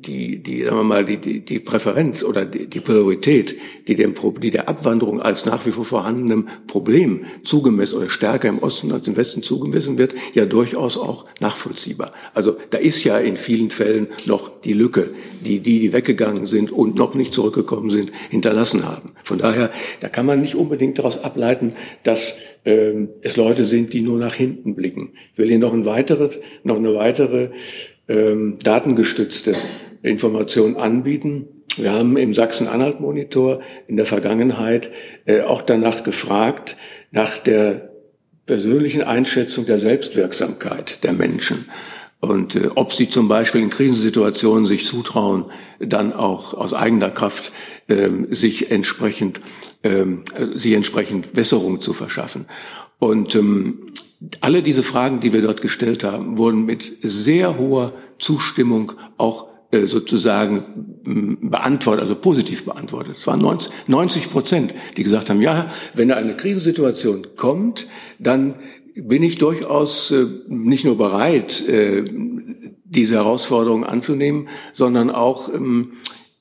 die, die, sagen wir mal, die, die, die Präferenz oder die, die Priorität, die dem, die der Abwanderung als nach wie vor vorhandenem Problem zugemessen oder stärker im Osten als im Westen zugemessen wird, ja durchaus auch nachvollziehbar. Also da ist ja in vielen Fällen noch die Lücke, die die, die weggegangen sind und noch nicht zurückgekommen sind, hinterlassen haben. Von daher, da kann man nicht unbedingt daraus ableiten, dass ähm, es Leute sind, die nur nach hinten blicken. Ich will Ihnen noch ein weiteres, noch eine weitere ähm, datengestützte Informationen anbieten. Wir haben im Sachsen-Anhalt-Monitor in der Vergangenheit äh, auch danach gefragt, nach der persönlichen Einschätzung der Selbstwirksamkeit der Menschen und äh, ob sie zum Beispiel in Krisensituationen sich zutrauen, dann auch aus eigener Kraft ähm, sich entsprechend ähm, sich entsprechend Besserung zu verschaffen. Und ähm, alle diese Fragen, die wir dort gestellt haben, wurden mit sehr hoher Zustimmung auch sozusagen beantwortet, also positiv beantwortet. Es waren 90 Prozent, die gesagt haben, ja, wenn eine Krisensituation kommt, dann bin ich durchaus äh, nicht nur bereit, äh, diese Herausforderung anzunehmen, sondern auch, ähm,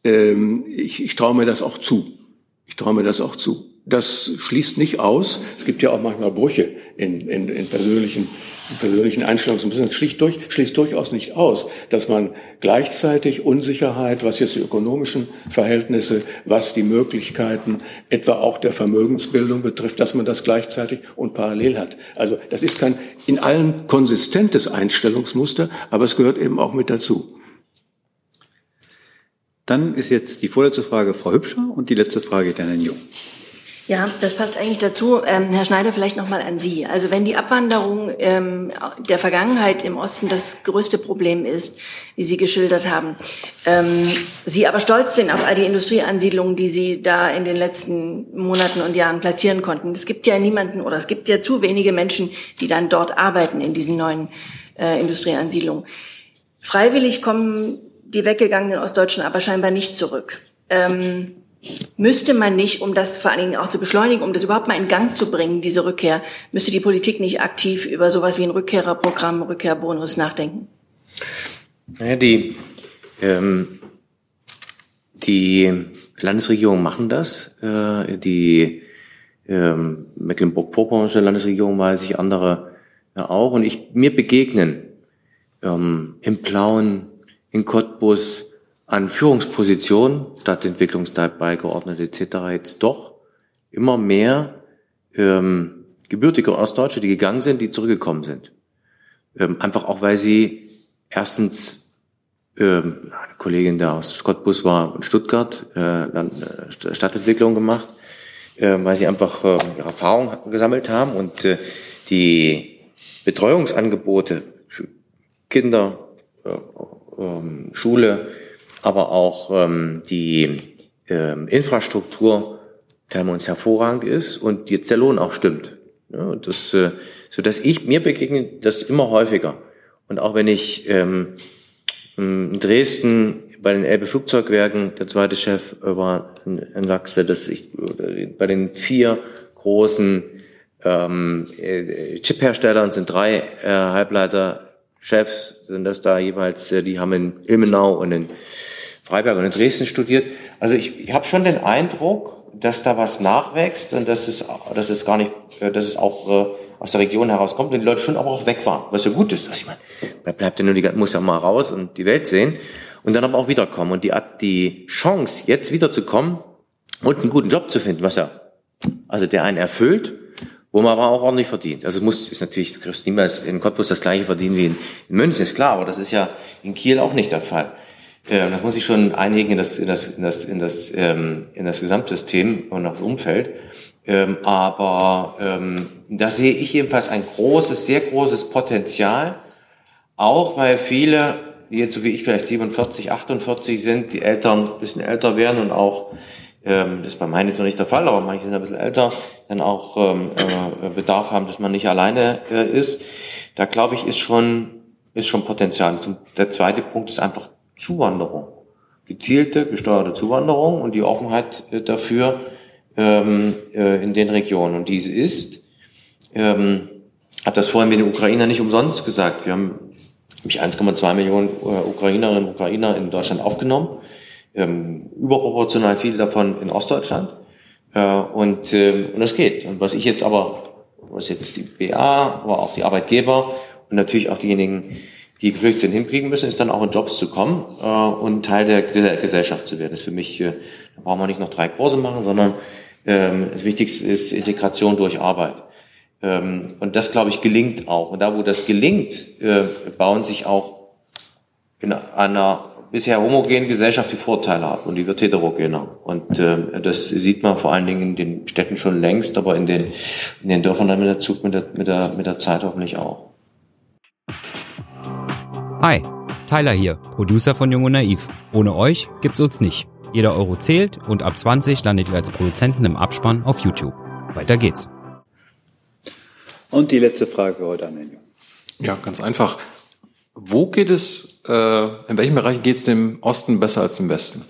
ähm, ich, ich traue mir das auch zu. Ich traue mir das auch zu. Das schließt nicht aus. Es gibt ja auch manchmal Brüche in, in, in persönlichen persönlichen Einstellungsmuster. Es schließt, durch, schließt durchaus nicht aus, dass man gleichzeitig Unsicherheit, was jetzt die ökonomischen Verhältnisse, was die Möglichkeiten etwa auch der Vermögensbildung betrifft, dass man das gleichzeitig und parallel hat. Also das ist kein in allen konsistentes Einstellungsmuster, aber es gehört eben auch mit dazu. Dann ist jetzt die vorletzte Frage Frau Hübscher und die letzte Frage an Herrn Jung. Ja, das passt eigentlich dazu. Ähm, Herr Schneider, vielleicht noch mal an Sie. Also wenn die Abwanderung ähm, der Vergangenheit im Osten das größte Problem ist, wie Sie geschildert haben, ähm, Sie aber stolz sind auf all die Industrieansiedlungen, die Sie da in den letzten Monaten und Jahren platzieren konnten. Es gibt ja niemanden oder es gibt ja zu wenige Menschen, die dann dort arbeiten in diesen neuen äh, Industrieansiedlungen. Freiwillig kommen die weggegangenen Ostdeutschen aber scheinbar nicht zurück. Ähm, müsste man nicht, um das vor allen Dingen auch zu beschleunigen, um das überhaupt mal in Gang zu bringen, diese Rückkehr, müsste die Politik nicht aktiv über sowas wie ein Rückkehrerprogramm, Rückkehrbonus nachdenken? Naja, die, ähm, die Landesregierungen machen das. Äh, die ähm, Mecklenburg-Vorpommersche Landesregierung weiß ich, andere ja auch. Und ich, mir begegnen ähm, im Plauen, in Cottbus, an Führungspositionen, Stadtentwicklungsteil beigeordnet etc. jetzt doch immer mehr ähm, gebürtige Ostdeutsche, die gegangen sind, die zurückgekommen sind. Ähm, einfach auch, weil sie erstens ähm, eine Kollegin da aus Cottbus war in Stuttgart, äh, äh Stadtentwicklung gemacht, äh, weil sie einfach äh, ihre Erfahrung gesammelt haben und äh, die Betreuungsangebote für Kinder, äh, äh, Schule, aber auch ähm, die ähm, Infrastruktur uns hervorragend ist und jetzt der Lohn auch stimmt. Ja, und das, äh, so dass ich mir begegne das immer häufiger. Und auch wenn ich ähm, in Dresden bei den Elbe Flugzeugwerken, der zweite Chef war in, in Sachsen, dass ich bei den vier großen ähm, äh, Chipherstellern sind drei äh, Halbleiter-Chefs, sind das da jeweils, äh, die haben in Ilmenau und in Freiberg und in Dresden studiert. Also ich, ich habe schon den Eindruck, dass da was nachwächst und dass es, dass es gar nicht, dass es auch äh, aus der Region herauskommt und die Leute schon aber auch weg waren, was ja gut ist. Also ich meine, bleibt ja nur die, muss ja mal raus und die Welt sehen und dann aber auch wiederkommen und die, die Chance, jetzt wiederzukommen und einen guten Job zu finden, was ja, also der einen erfüllt, wo man aber auch ordentlich verdient. Also muss, ist natürlich, du kriegst niemals in Cottbus das gleiche verdienen wie in, in München, ist klar, aber das ist ja in Kiel auch nicht der Fall. Äh, das muss ich schon einigen in das, in das, in das, in das, ähm, in das Gesamtsystem und das Umfeld. Ähm, aber ähm, da sehe ich jedenfalls ein großes, sehr großes Potenzial, auch weil viele, die jetzt so wie ich vielleicht 47, 48 sind, die Eltern ein bisschen älter werden und auch, ähm, das ist bei meinen jetzt noch nicht der Fall, aber manche sind ein bisschen älter, dann auch ähm, äh, Bedarf haben, dass man nicht alleine äh, ist. Da glaube ich, ist schon, ist schon Potenzial. Der zweite Punkt ist einfach Zuwanderung. Gezielte, gesteuerte Zuwanderung und die Offenheit äh, dafür ähm, äh, in den Regionen. Und diese ist, ähm, habe das vorhin mit den Ukrainern nicht umsonst gesagt. Wir haben mich 1,2 Millionen äh, Ukrainerinnen und Ukrainer in Deutschland aufgenommen, ähm, überproportional viele davon in Ostdeutschland. Äh, und, äh, und das geht. Und was ich jetzt aber, was jetzt die BA, aber auch die Arbeitgeber und natürlich auch diejenigen, die Geflüchteten hinkriegen müssen, ist dann auch in Jobs zu kommen äh, und Teil der, Gesellschaft zu werden. Das ist für mich, äh, da brauchen wir nicht noch drei Kurse machen, sondern ähm, das Wichtigste ist Integration durch Arbeit. Ähm, und das, glaube ich, gelingt auch. Und da, wo das gelingt, äh, bauen sich auch in einer bisher homogenen Gesellschaft die Vorteile ab und die wird heterogener. Und äh, das sieht man vor allen Dingen in den Städten schon längst, aber in den, in den Dörfern dann mit der, Zug, mit der, mit der, mit der Zeit hoffentlich auch. Hi, Tyler hier, Producer von Jung und Naiv. Ohne euch gibt's uns nicht. Jeder Euro zählt und ab 20 landet ihr als Produzenten im Abspann auf YouTube. Weiter geht's. Und die letzte Frage heute an den Jung. Ja, ganz einfach. Wo geht es, äh, in welchen Bereichen geht es dem Osten besser als dem Westen?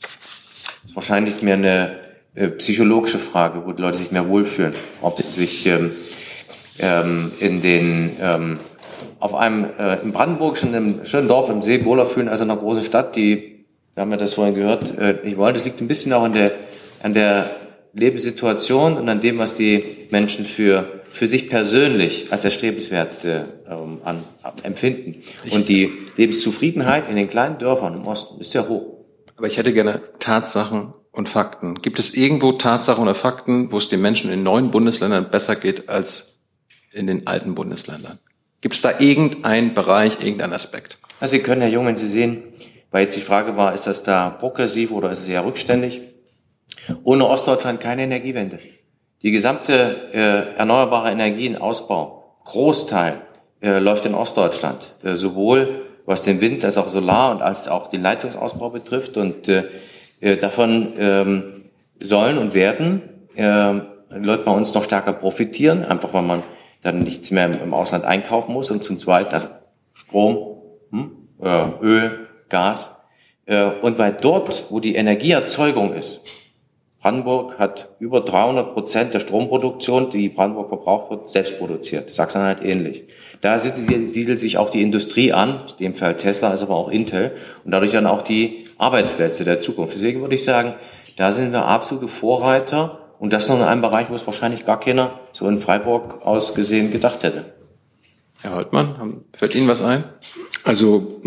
Das ist wahrscheinlich mehr eine äh, psychologische Frage, wo die Leute sich mehr wohlfühlen. Ob sie sich ähm, ähm, in den ähm, auf einem äh, im brandenburgischen im schönen Dorf im See wohler fühlen als in einer großen Stadt, die, wir haben ja das vorhin gehört, äh, nicht wollen. Das liegt ein bisschen auch an der, an der Lebenssituation und an dem, was die Menschen für, für sich persönlich als erstrebenswert äh, ähm, an, empfinden. Und die Lebenszufriedenheit in den kleinen Dörfern im Osten ist sehr hoch. Aber ich hätte gerne Tatsachen und Fakten. Gibt es irgendwo Tatsachen oder Fakten, wo es den Menschen in neuen Bundesländern besser geht als in den alten Bundesländern? Gibt es da irgendeinen Bereich, irgendeinen Aspekt? Also Sie können, Herr Jung, wenn Sie sehen, weil jetzt die Frage war, ist das da progressiv oder ist es eher rückständig? Ohne Ostdeutschland keine Energiewende. Die gesamte äh, erneuerbare Energienausbau, Großteil, äh, läuft in Ostdeutschland. Äh, sowohl was den Wind als auch Solar und als auch den Leitungsausbau betrifft. Und äh, äh davon ähm, sollen und werden äh, Leute bei uns noch stärker profitieren, einfach weil man dann nichts mehr im Ausland einkaufen muss. Und zum Zweiten, also Strom, hm, äh, Öl, Gas, Äh, und weil dort, wo die Energieerzeugung ist, Brandenburg hat über 300 Prozent der Stromproduktion, die Brandenburg verbraucht wird, selbst produziert. Sachsen-Anhalt ähnlich. Da siedelt sich auch die Industrie an, in dem Fall Tesla, ist aber auch Intel und dadurch dann auch die Arbeitsplätze der Zukunft. Deswegen würde ich sagen, da sind wir absolute Vorreiter und das noch in einem Bereich, wo es wahrscheinlich gar keiner so in Freiburg aus gesehen gedacht hätte. Herr Holtmann, fällt Ihnen was ein? Also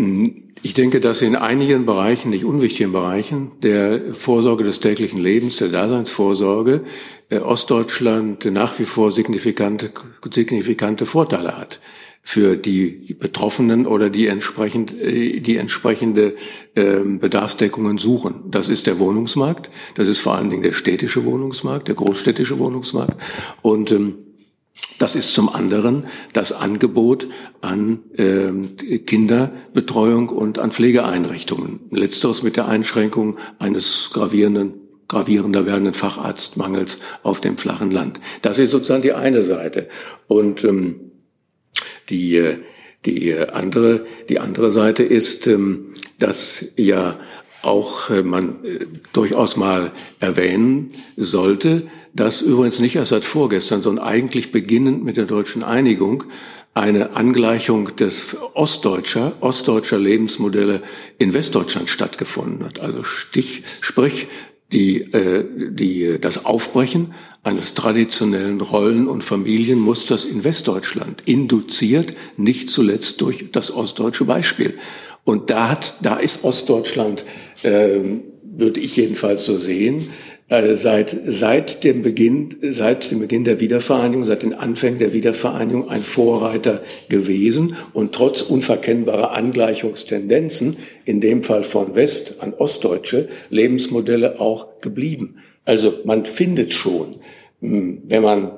ich denke, dass in einigen Bereichen, nicht unwichtigen Bereichen, der Vorsorge des täglichen Lebens, der Daseinsvorsorge, äh, Ostdeutschland nach wie vor signifikante, signifikante Vorteile hat für die Betroffenen oder die entsprechend äh, die entsprechende ähm, Bedarfsdeckungen suchen. Das ist der Wohnungsmarkt, das ist vor allen Dingen der städtische Wohnungsmarkt, der großstädtische Wohnungsmarkt und ähm, das ist zum anderen das Angebot an äh, Kinderbetreuung und an Pflegeeinrichtungen. Letzteres mit der Einschränkung eines gravierenden gravierender werdenden Facharztmangels auf dem flachen Land. Das ist sozusagen die eine Seite. Und ähm, die, äh, die andere, die andere Seite ist, ähm, dass ja auch äh, man äh, durchaus mal erwähnen sollte, dass übrigens nicht erst seit vorgestern, sondern eigentlich beginnend mit der deutschen Einigung eine Angleichung des ostdeutscher, ostdeutscher Lebensmodelle in Westdeutschland stattgefunden hat. Also Stich, sprich, die, äh, die, das Aufbrechen eines traditionellen Rollen- und Familienmusters in Westdeutschland, induziert nicht zuletzt durch das ostdeutsche Beispiel. Und da hat, da ist Ostdeutschland, äh, würde ich jedenfalls so sehen, äh, seit, seit dem Beginn, seit dem Beginn der Wiedervereinigung, seit den Anfängen der Wiedervereinigung ein Vorreiter gewesen und trotz unverkennbarer Angleichungstendenzen, in dem Fall von West an Ostdeutsche, Lebensmodelle auch geblieben. Also man findet schon, hm, wenn man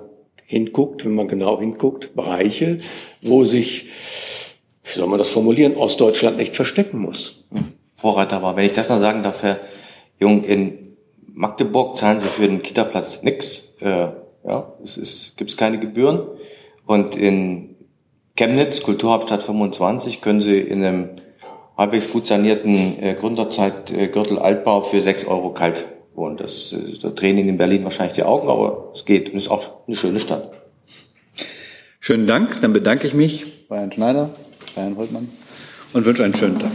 hinguckt, wenn man genau hinguckt, Bereiche, wo sich, wie soll man das formulieren, Ostdeutschland nicht verstecken muss. Vorreiter war. Wenn ich das noch sagen darf, Herr Jung, in Magdeburg zahlen sie für den Kitaplatz nix. Äh, ja, es ist, gibt's keine Gebühren. Und in Chemnitz, Kulturhauptstadt 25, können sie in einem halbwegs gut sanierten äh, Gründerzeit äh, Altbau für sechs Euro kalt wohnen. Das äh, der Training in Berlin wahrscheinlich die Augen, aber es geht und ist auch eine schöne Stadt. Schönen Dank. Dann bedanke ich mich bei Herrn Schneider, bei Herrn Holtmann und wünsche einen schönen Tag.